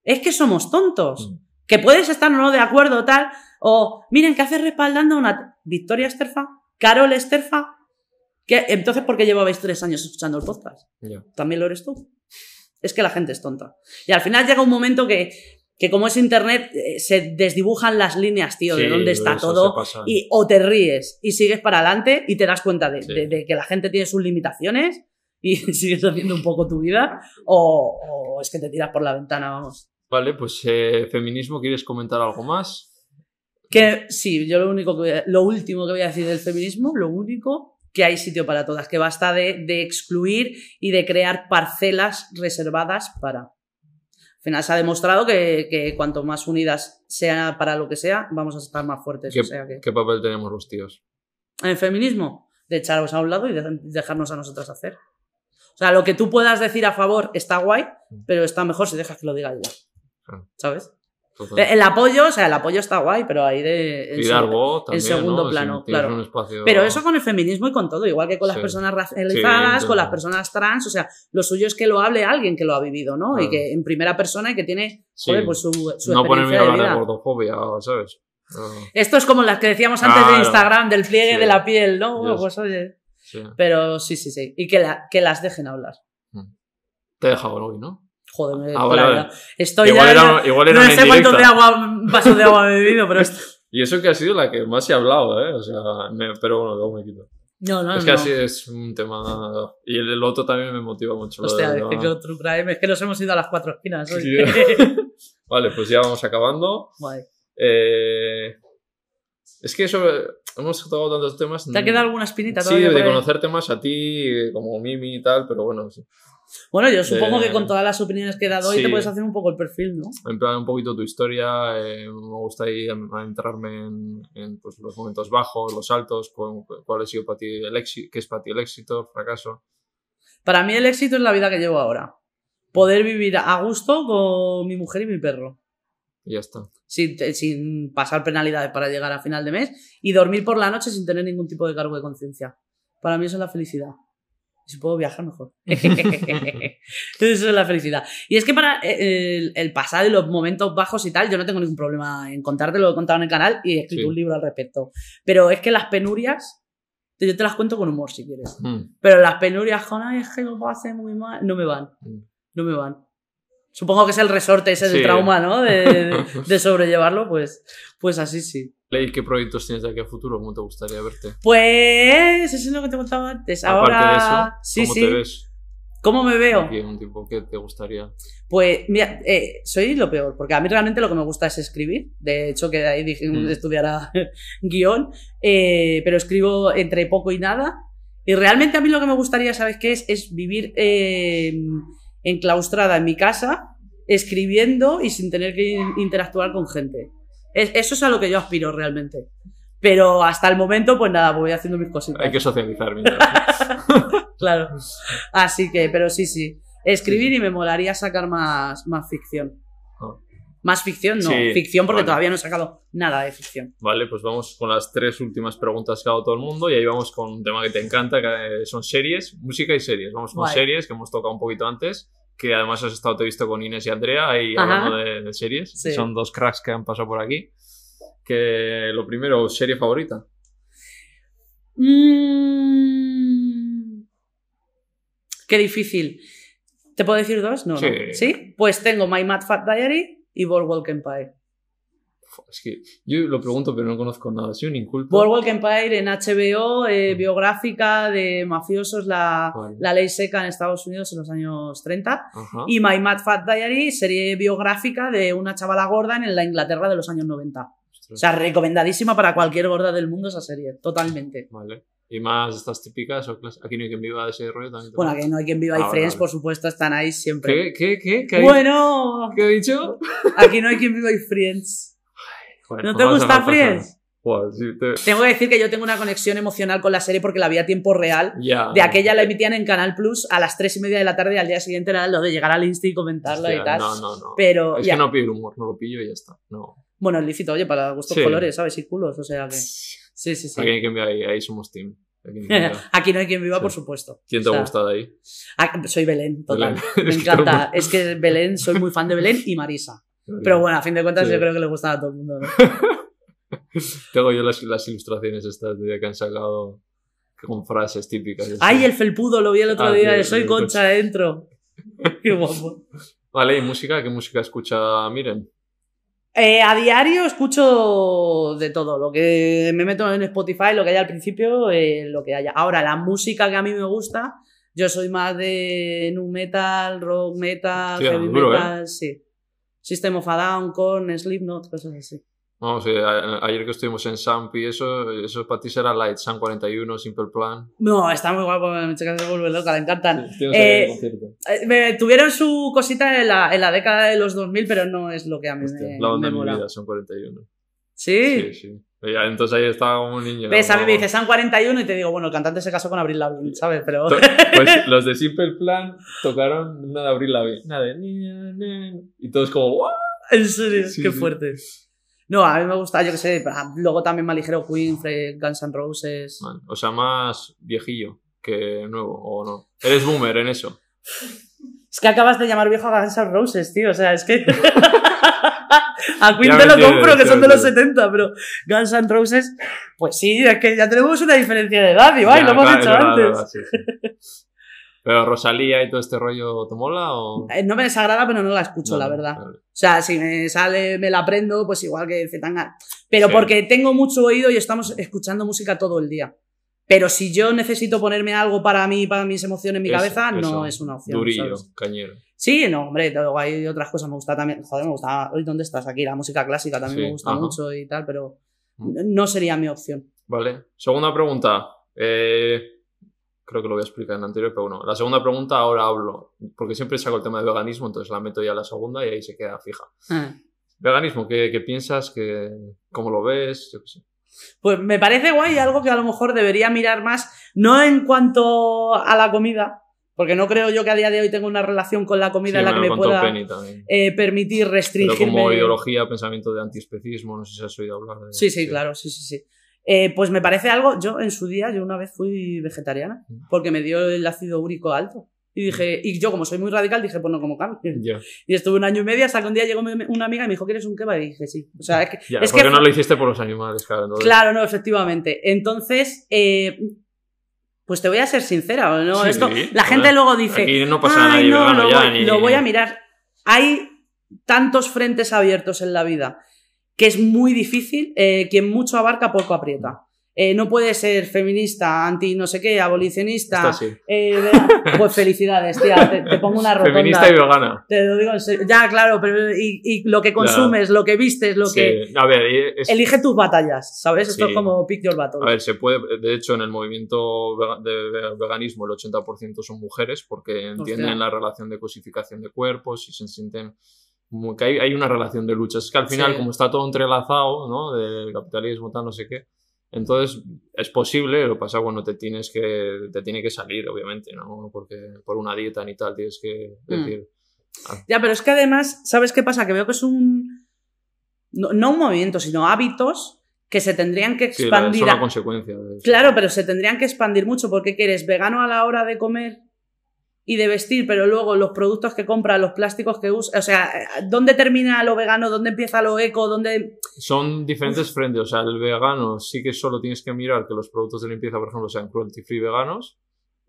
Es que somos tontos. Mm. Que puedes estar o no de acuerdo tal. O, miren, ¿qué haces respaldando a una... Victoria Esterfa? ¿Carol Esterfa? ¿Qué? Entonces, ¿por qué llevabais tres años escuchando el podcast? También lo eres tú. Es que la gente es tonta. Y al final llega un momento que, que como es internet, eh, se desdibujan las líneas, tío, de dónde está todo. Y o te ríes y sigues para adelante y te das cuenta de, Sí. de- de que la gente tiene sus limitaciones y sigues haciendo un poco tu vida, o, o es que te tiras por la ventana, vamos. Vale, pues eh, feminismo, ¿quieres comentar algo más? Que sí, yo lo único que lo último que voy a decir del feminismo, lo único que hay sitio para todas, que basta de, de excluir y de crear parcelas reservadas para. Al final se ha demostrado que, que cuanto más unidas sea para lo que sea, vamos a estar más fuertes. ¿Qué, O sea que, qué papel tenemos los tíos? en el feminismo, de echaros a un lado y de- dejarnos a nosotras hacer. O sea, lo que tú puedas decir a favor está guay, pero está mejor si dejas que lo diga ella. Claro. ¿Sabes? El apoyo, o sea, el apoyo está guay, pero ahí de. en también, segundo ¿no? plano, Si claro. espacio- Pero eso con el feminismo y con todo, igual que con las Sí. personas racializadas, Sí, con las personas trans, o sea, lo suyo es que lo hable alguien que lo ha vivido, ¿no? Y que en primera persona y que tiene, joder, pues su, su no experiencia de vida. gordofobia, ¿sabes? No, Esto es como las que decíamos antes de. Instagram, del pliegue Sí. de la piel, ¿no? Pues oye. sí. Pero sí, sí, sí. Y que, la- que las dejen hablar. Te he dejado hoy, ¿no? Joder, me Ah, vale, vale. Estoy igual ya- era, igual era no sé cuántos de agua, vasos de agua he bebido, pero esto... Y eso que ha sido la que más he hablado, ¿eh? O sea, me- pero bueno, luego me quito. No, no, es que no. así es un tema... Y el, el otro también me motiva mucho. Hostia, es que True Crime es que nos hemos ido a las cuatro esquinas. hoy. Sí. Vale, pues ya vamos acabando. Guay. Eh, Es que eso... Hemos tocado tantos temas... ¿Te ha quedado alguna espinita Sí, todavía? de conocerte más a ti, como Mimi y tal, pero bueno, sí. Bueno, yo supongo de- que con todas las opiniones que he dado hoy Sí. te puedes hacer un poco el perfil, ¿no? en plan un poquito tu historia, eh, me gusta ahí em- entrarme en, en, pues, los momentos bajos, los altos, cu- cuál ha sido para ti el éxito, qué es para ti el éxito, el fracaso. Para mí el éxito es la vida que llevo ahora. Poder vivir a gusto con mi mujer y mi perro. Y ya está. Sin, sin pasar penalidades para llegar a final de mes y dormir por la noche sin tener ningún tipo de cargo de conciencia. Para mí eso es la felicidad. Y si puedo viajar, mejor. eso es la felicidad. Y es que para eh, el, el pasado y los momentos bajos y tal, yo no tengo ningún problema en contarte, lo he contado en el canal y he escrito Sí. un libro al respecto. Pero es que las penurias, yo te las cuento con humor si quieres. Mm. Pero las penurias con, ay, es que lo pasé muy mal, no me van. Mm. No me van. Supongo que es el resorte ese del Sí. trauma, ¿no? De, de- de sobrellevarlo, pues, pues así sí. ¿Y qué proyectos tienes de aquí a futuro? ¿Cómo te gustaría verte? Pues eso es lo que te contaba antes. Ahora, Aparte de eso, sí, ¿cómo sí. te ves? ¿Cómo me veo? Aquí, un tipo, ¿Qué te gustaría? Pues mira, eh, soy lo peor, porque a mí realmente lo que me gusta es escribir. De hecho, que de ahí dije Mm. estudiara guion, eh, pero escribo entre poco y nada. Y realmente a mí lo que me gustaría, ¿sabes qué es? Es vivir eh, enclaustrada en mi casa, escribiendo y sin tener que in- interactuar con gente. Es- eso es a lo que yo aspiro realmente. Pero hasta el momento, pues nada, voy haciendo mis cositas. Hay que socializar mientras. Claro. Así que, pero sí, sí. Escribir y me molaría sacar más, más ficción. Más ficción, no. Sí, ficción porque vale. todavía no he sacado nada de ficción. Vale, pues vamos con las tres últimas preguntas que ha dado todo el mundo y ahí vamos con un tema que te encanta, que eh, son series, música y series. Vamos con series que hemos tocado un poquito antes, que además has estado, te he visto con Inés y Andrea ahí Ajá. hablando de, de series. Sí. Son dos cracks que han pasado por aquí. Que lo primero, serie favorita. Mm. Qué difícil. ¿Te puedo decir dos? No, Sí. no. ¿Sí? Pues tengo My Mad Fat Diary y Boardwalk Empire. Es que yo lo pregunto, pero no conozco nada. Soy un inculto. Boardwalk Empire en HBO, eh, biográfica de mafiosos, la, Vale. la ley seca en Estados Unidos en los años 30. Ajá. Y My Mad Fat Diary, serie biográfica de una chavala gorda en la Inglaterra de los años 90. O sea, recomendadísima para cualquier gorda del mundo esa serie, totalmente. Vale. ¿Y más estas típicas o Aquí no hay quien viva de ese rollo también. te Bueno, aquí no hay quien viva y Ah, Friends, vale. por supuesto, están ahí siempre. ¿Qué? ¿Qué? ¿Qué? ¿Qué, ha- Bueno, ¿Qué ha dicho? aquí no hay quien viva y Friends. Bueno, ¿No te vamos a gusta. Friends? Joder, sí, te- Tengo que decir que yo tengo una conexión emocional con la serie porque la vi a tiempo real. Ya. De aquella la emitían en Canal Plus a las 3 y media de la tarde y al día siguiente era lo de llegar al Insta y comentarla Hostia, y tal. No, no, no. Pero es ya. que no pillo el humor, no lo pillo y ya está. No. Bueno, es lícito, oye, para gustos Sí. colores, ¿sabes? Y culos, o sea que. Sí, sí, sí. Aquí hay quien vea ahí, ahí somos team. Aquí no hay quien viva, Sí. por supuesto. ¿Quién te O sea, gusta de ahí? ah, soy Belén, total. Belén. Me encanta. Es que Belén, soy muy fan de Belén y Marisa. Pero bueno, a fin de cuentas, Sí. yo creo que le gustan a todo el mundo. ¿no? Tengo yo las, las ilustraciones estas de que han sacado con frases típicas. Ay, el felpudo lo vi el otro Ah, día, sí, de soy sí, concha adentro. Qué guapo. Vale, ¿y música? ¿Qué música escucha Miren? Eh, a diario escucho de todo, lo que me meto en Spotify, lo que haya al principio, eh, lo que haya. Ahora, la música que a mí me gusta, yo soy más de nu metal, rock metal, heavy duro, ¿eh? metal, sí. System of a Down, Korn, Slipknot, cosas así. Vamos, eh, a- ayer que estuvimos en Samp y eso, eso para ti será Light, Sun 41, Simple Plan. No, está muy guapo, mi chica se vuelve loca, le encantan. Tienes Eh. Eh, me- tuvieron su cosita en la, en la década de los 2000, pero no es lo que a mí Hostia, me, la banda me de mi mola. vida, Sun 41. ¿Sí? Sí, sí. Entonces ahí estaba como un niño. Ves, a mí me dices San 41 y te digo, bueno, el cantante se casó con Abril Lavigne, ¿sabes? Pero... Pues los de Simple Plan tocaron una de Abril Lavigne. Una de... Y todos como... "What?". En serio, Sí, qué sí. fuerte. No, a mí me gusta, yo qué sé, ah, luego también me aligero Queen, Fred, Guns N' Roses. Vale, O sea, más viejillo que nuevo, ¿o no? Eres boomer en eso. Es que acabas de llamar viejo a Guns N' Roses, tío, o sea, es que... a Queen Ya te lo compro, que son de los entiendes. 70, pero Guns N' Roses, pues sí, es que ya tenemos una diferencia de edad, Ya, lo hemos claro, hecho antes. sí, sí. Pero Rosalía y todo este rollo, ¿te mola o...? Eh, No me desagrada, pero no la escucho, No, la verdad. vale. O sea, si me sale, me la aprendo, pues igual que Zetangana. Pero Sí. porque tengo mucho oído y estamos escuchando música todo el día. Pero si yo necesito ponerme algo para mí, para mis emociones en mi Eso, cabeza, no es una opción. Durillo, ¿sabes? cañero. Sí, no, hombre, luego hay otras cosas. Me gusta también, joder, me gusta, hoy ¿dónde estás? Aquí, la música clásica también Sí, me gusta ajá. mucho y tal, pero Mm. no sería mi opción. Vale. Segunda pregunta. Eh, creo que lo voy a explicar en la anterior, pero bueno. La segunda pregunta ahora hablo, porque siempre saco el tema de veganismo, entonces la meto ya a la segunda y ahí se queda fija. Ah. Veganismo, ¿qué, qué piensas? ¿Qué, ¿Cómo lo ves? Yo qué sé. Pues me parece guay, algo que a lo mejor debería mirar más, no en cuanto a la comida, porque no creo yo que a día de hoy tenga una relación con la comida Sí, en la que me pueda eh, permitir Pero restringirme. como ideología, pensamiento de antiespecismo, no sé si has oído hablar de Sí, sí, claro, sí, sí, sí. Eh, pues me parece algo, yo en su día, yo una vez fui vegetariana, Mm. porque me dio el ácido úrico alto. Y dije, y yo como soy muy radical, dije, pues no como carne. Y estuve un año y medio hasta que un día llegó una amiga y me dijo, ¿quieres un kebab? Y dije, sí. O sea, es que... es ¿Por que no lo hiciste por los animales, claro? entonces- Claro, no, efectivamente. Entonces, eh, pues te voy a ser sincera, ¿no? Sí, Esto, la gente luego dice, Aquí no pasa "Ay, nadie no, lo, ya, voy, ni- lo voy a mirar. hay tantos frentes abiertos en la vida que es muy difícil. eh, quien mucho abarca, poco aprieta. Eh, no puede ser feminista, anti no sé qué, abolicionista. Sí. eh, pues felicidades, tía, te, te pongo una rotonda. Feminista y vegana. Te lo digo en serio. Ya, claro, pero y, y lo que consumes, lo que vistes, lo Sí. que. A ver, es- Elige tus batallas, ¿sabes? Esto es como pick your battle. A ver, se puede, de hecho, en el movimiento de ve- veganismo el 80% son mujeres porque entienden Hostia. la relación de cosificación de cuerpos y se sienten que hay, hay una relación de luchas. Es que al final, Sí. como está todo entrelazado, ¿no? Del capitalismo, tal, no sé qué, entonces es posible, lo que pasa bueno, te tienes que, te tiene que salir, obviamente, ¿no? Porque por una dieta ni tal tienes que Mm. decir... Ya, pero es que además, ¿sabes qué pasa? Que veo que es un. No, no un movimiento, sino hábitos que se tendrían que Sí, la- expandir. la a- consecuencia de eso. Claro, pero se tendrían que expandir mucho porque quieres vegano a la hora de comer y de vestir, pero luego los productos que compras, los plásticos que usas, o sea, ¿dónde termina lo vegano? ¿Dónde empieza lo eco? ¿Dónde... Son diferentes frentes. O sea, el vegano sí que solo tienes que mirar que los productos de limpieza, por ejemplo, sean cruelty free veganos,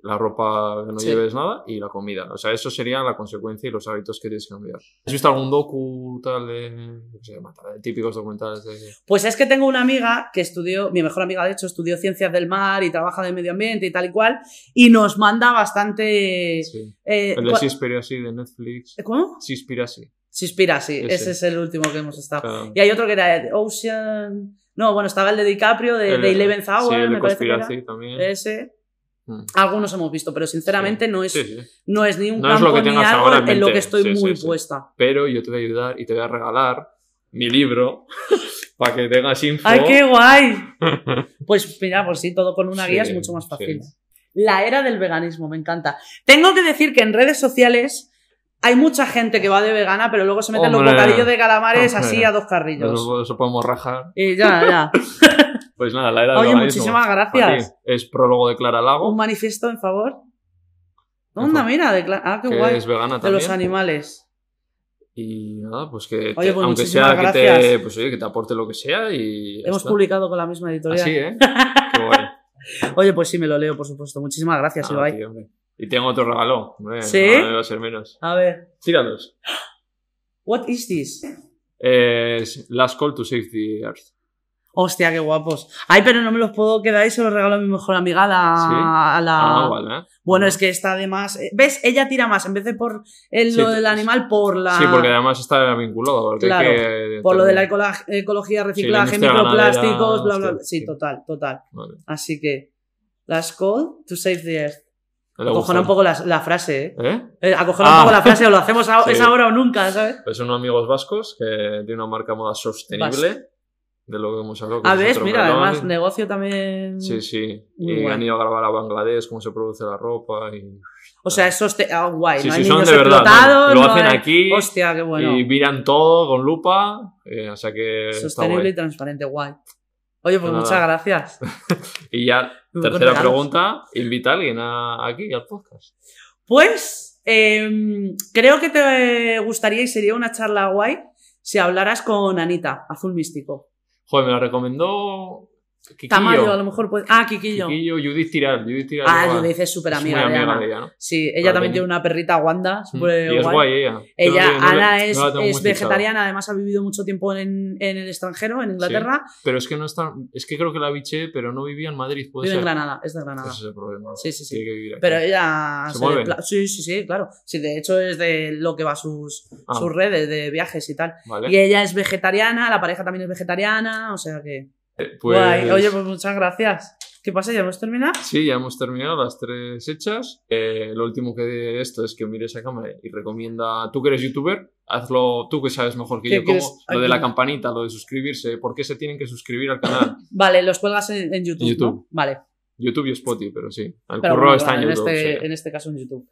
la ropa que no Sí. lleves nada y la comida. O sea, eso sería la consecuencia y los hábitos que tienes que cambiar. ¿Has visto algún docu tal de, no sé, de típicos documentales de... Pues es que tengo una amiga que estudió, mi mejor amiga de hecho, estudió ciencias del mar y trabaja del medio ambiente y tal y cual, y nos manda bastante... Sí. eh, El de Seaspiracy de Netflix. ¿Cómo? Seaspiracy. Suspira, sí, Ese. ese es el último que hemos estado. Claro. Y hay otro que era Ocean... No, bueno, estaba el de DiCaprio, de, El- de Eleventh Hour, Sí, el me de parece que era. También. Ese. Mm. Algunos hemos visto, pero sinceramente Sí. no, es, Sí, sí. no es ni un No es campo lo que ni algo en, en lo que estoy muy puesta. Pero yo te voy a ayudar y te voy a regalar mi libro para que tengas info. ¡Ay, qué guay! Pues mira, por sí, todo con una guía es mucho más fácil. La era del veganismo, me encanta. Tengo que decir que en redes sociales hay mucha gente que va de vegana, pero luego se meten los bocadillos de calamares Hombre. así a dos carrillos. Eso, eso podemos rajar. Y ya, ya. Pues nada, la era del Oye, muchísimas gracias. Es prólogo de Clara Lago, Un manifiesto en favor. Onda, mira, de cla- ah, qué que guay. es vegana De también. los animales. Y nada, pues que te- Oye, pues aunque sea que te, pues, oye, que te aporte lo que sea y Hemos está. publicado con la misma editorial. Así, ¿eh? Qué guay. Oye, pues sí, me lo leo, por supuesto. Muchísimas gracias, Ah, tío. Y tengo otro regalo. Hombre, ¿Sí? No va a ser menos. A ver. Tíralos. What is this? Es Last Call to Save the Earth. Hostia, qué guapos. Ay, pero no me los puedo quedar y se los regalo a mi mejor amiga, a la... ¿Sí? a la- Ah, vale. ¿eh? Bueno, es que está además... eh, ¿Ves? Ella tira más, en vez de por el, Sí, lo del animal, por la... Sí, porque además está vinculado. Porque Claro, que Por lo de la ecología, reciclaje, microplásticos, bla, bla, bla. Sí, total, total. Vale. Así que... Last call to save the earth. Acojona un poco la, la frase, ¿eh? ¿Eh? Eh, Acojona Ah. un poco la frase, o lo hacemos a- Sí. es ahora o nunca, ¿sabes? Pues son amigos vascos que tiene una marca moda sostenible. De lo que hemos hablado. que A es ver, mira, melón. además, negocio también... Sí, sí. Muy y guay. han ido a grabar a Bangladesh cómo se produce la ropa. Y... O sea, eso es guay. Sí, no sí, son niños de verdad. Lo no hacen hay- aquí Hostia, qué bueno. Y miran todo con lupa. eh, o sea que. Sostenible y transparente, guay. Oye, pues Nada. muchas gracias. Y ya, Muy tercera pregunta: invita a alguien a- aquí al podcast. Pues em, creo que te gustaría y sería una charla guay si hablaras con Anita, Azul Místico. Joder, me la recomendó. Tamayo, a lo mejor puede. Ah, Kikillo. Kikillo, Judith Tiral. Judith Tiral Ah. Judith es súper amiga de Ana. de ella, ¿no? Sí, ella también tiene una perrita Wanda, y es guay. ella. Ella, no Ana, es, vegetariana, además ha vivido mucho tiempo en, en el extranjero, en Inglaterra. Pero es que no está. Es que creo que la biché, pero no vivía en Madrid. Puede Vive en. Granada, es de Granada. Ese es el problema. Sí, sí, sí. Tiene que vivir aquí. Pero ella ¿Se se mueve? despla- Sí, sí, sí, claro. Sí, de hecho es de lo que va sus, Ah. sus redes de viajes y tal. Vale. Y ella es vegetariana, la pareja también es vegetariana, o sea que. Eh, Pues, Guay. Oye, pues muchas gracias. ¿Qué pasa? ¿Ya hemos terminado? Sí, ya hemos terminado las tres hechas. Eh, lo último que de esto es que mires a cámara y recomienda, tú que eres youtuber, hazlo tú que sabes mejor que ¿Qué yo. Cómo, lo de la campanita, lo de suscribirse, ¿por qué se tienen que suscribir al canal? Vale, los cuelgas en, en YouTube. En YouTube. ¿no? Vale. YouTube y Spotify, pero sí. El Pero curro bueno, está en en, YouTube. este, sí. en este caso en YouTube.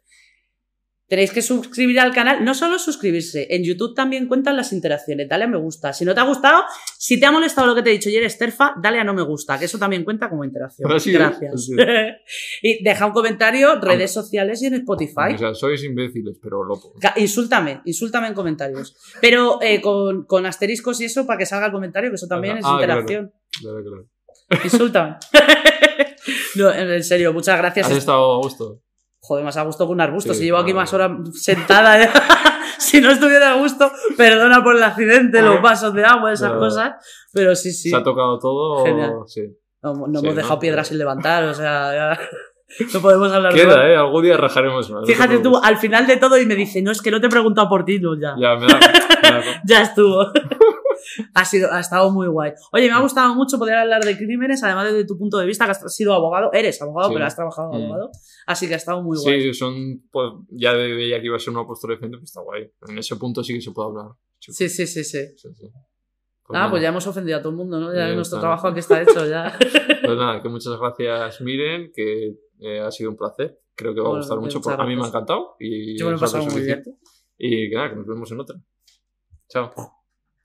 Tenéis que suscribir al canal, no solo suscribirse, en YouTube también cuentan las interacciones, dale a me gusta. Si no te ha gustado, si te ha molestado lo que te he dicho y eres terfa, dale a no me gusta, que eso también cuenta como interacción. Así es, Gracias. y deja un comentario, redes sociales y en Spotify. O sea, sois imbéciles, pero lo Ca- Insúltame, insúltame en comentarios. Pero eh, con, con asteriscos y eso para que salga el comentario, que eso también es Ah, claro. interacción. Claro, claro. Insúltame. no, en serio, muchas gracias. ¿Has estado a gusto? Joder, más a gusto que un arbusto. Sí, si llevo aquí más horas sentada. si no estuviera a gusto, perdona por el accidente, los vasos de agua, esas No. cosas. Pero sí, sí. Se ha tocado todo. Genial. Sí. No, no Sí, hemos dejado piedras sin levantar, o sea, ya no podemos hablar de Queda, ¿eh? Algún día rajaremos más. no Fíjate tú, al final de todo y me dice, no, es que no te he preguntado por ti, no, ya. Ya, me da. me da- Ya estuvo. Ha, sido, ha estado muy guay. Oye, me ha gustado mucho poder hablar de crímenes, además desde tu punto de vista, que has sido abogado, eres abogado, Sí. pero has trabajado de Mm. abogado. Así que ha estado muy guay. Sí, son. Pues, ya veía que iba a ser una postura diferente, pues está guay. En ese punto sí que se puede hablar. Sí, Sí, sí, sí, sí. sí, sí. Ah, nada. pues ya hemos ofendido a todo el mundo, ¿no? Ya nuestro está. trabajo aquí está hecho, ya. Pues nada, que muchas gracias, Miren, que eh, ha sido un placer. Creo que va a gustar mucho. muchas porque A mí me ha encantado. Y Yo me lo he pasado muy bien. Y que nada, que nos vemos en otra. Chao.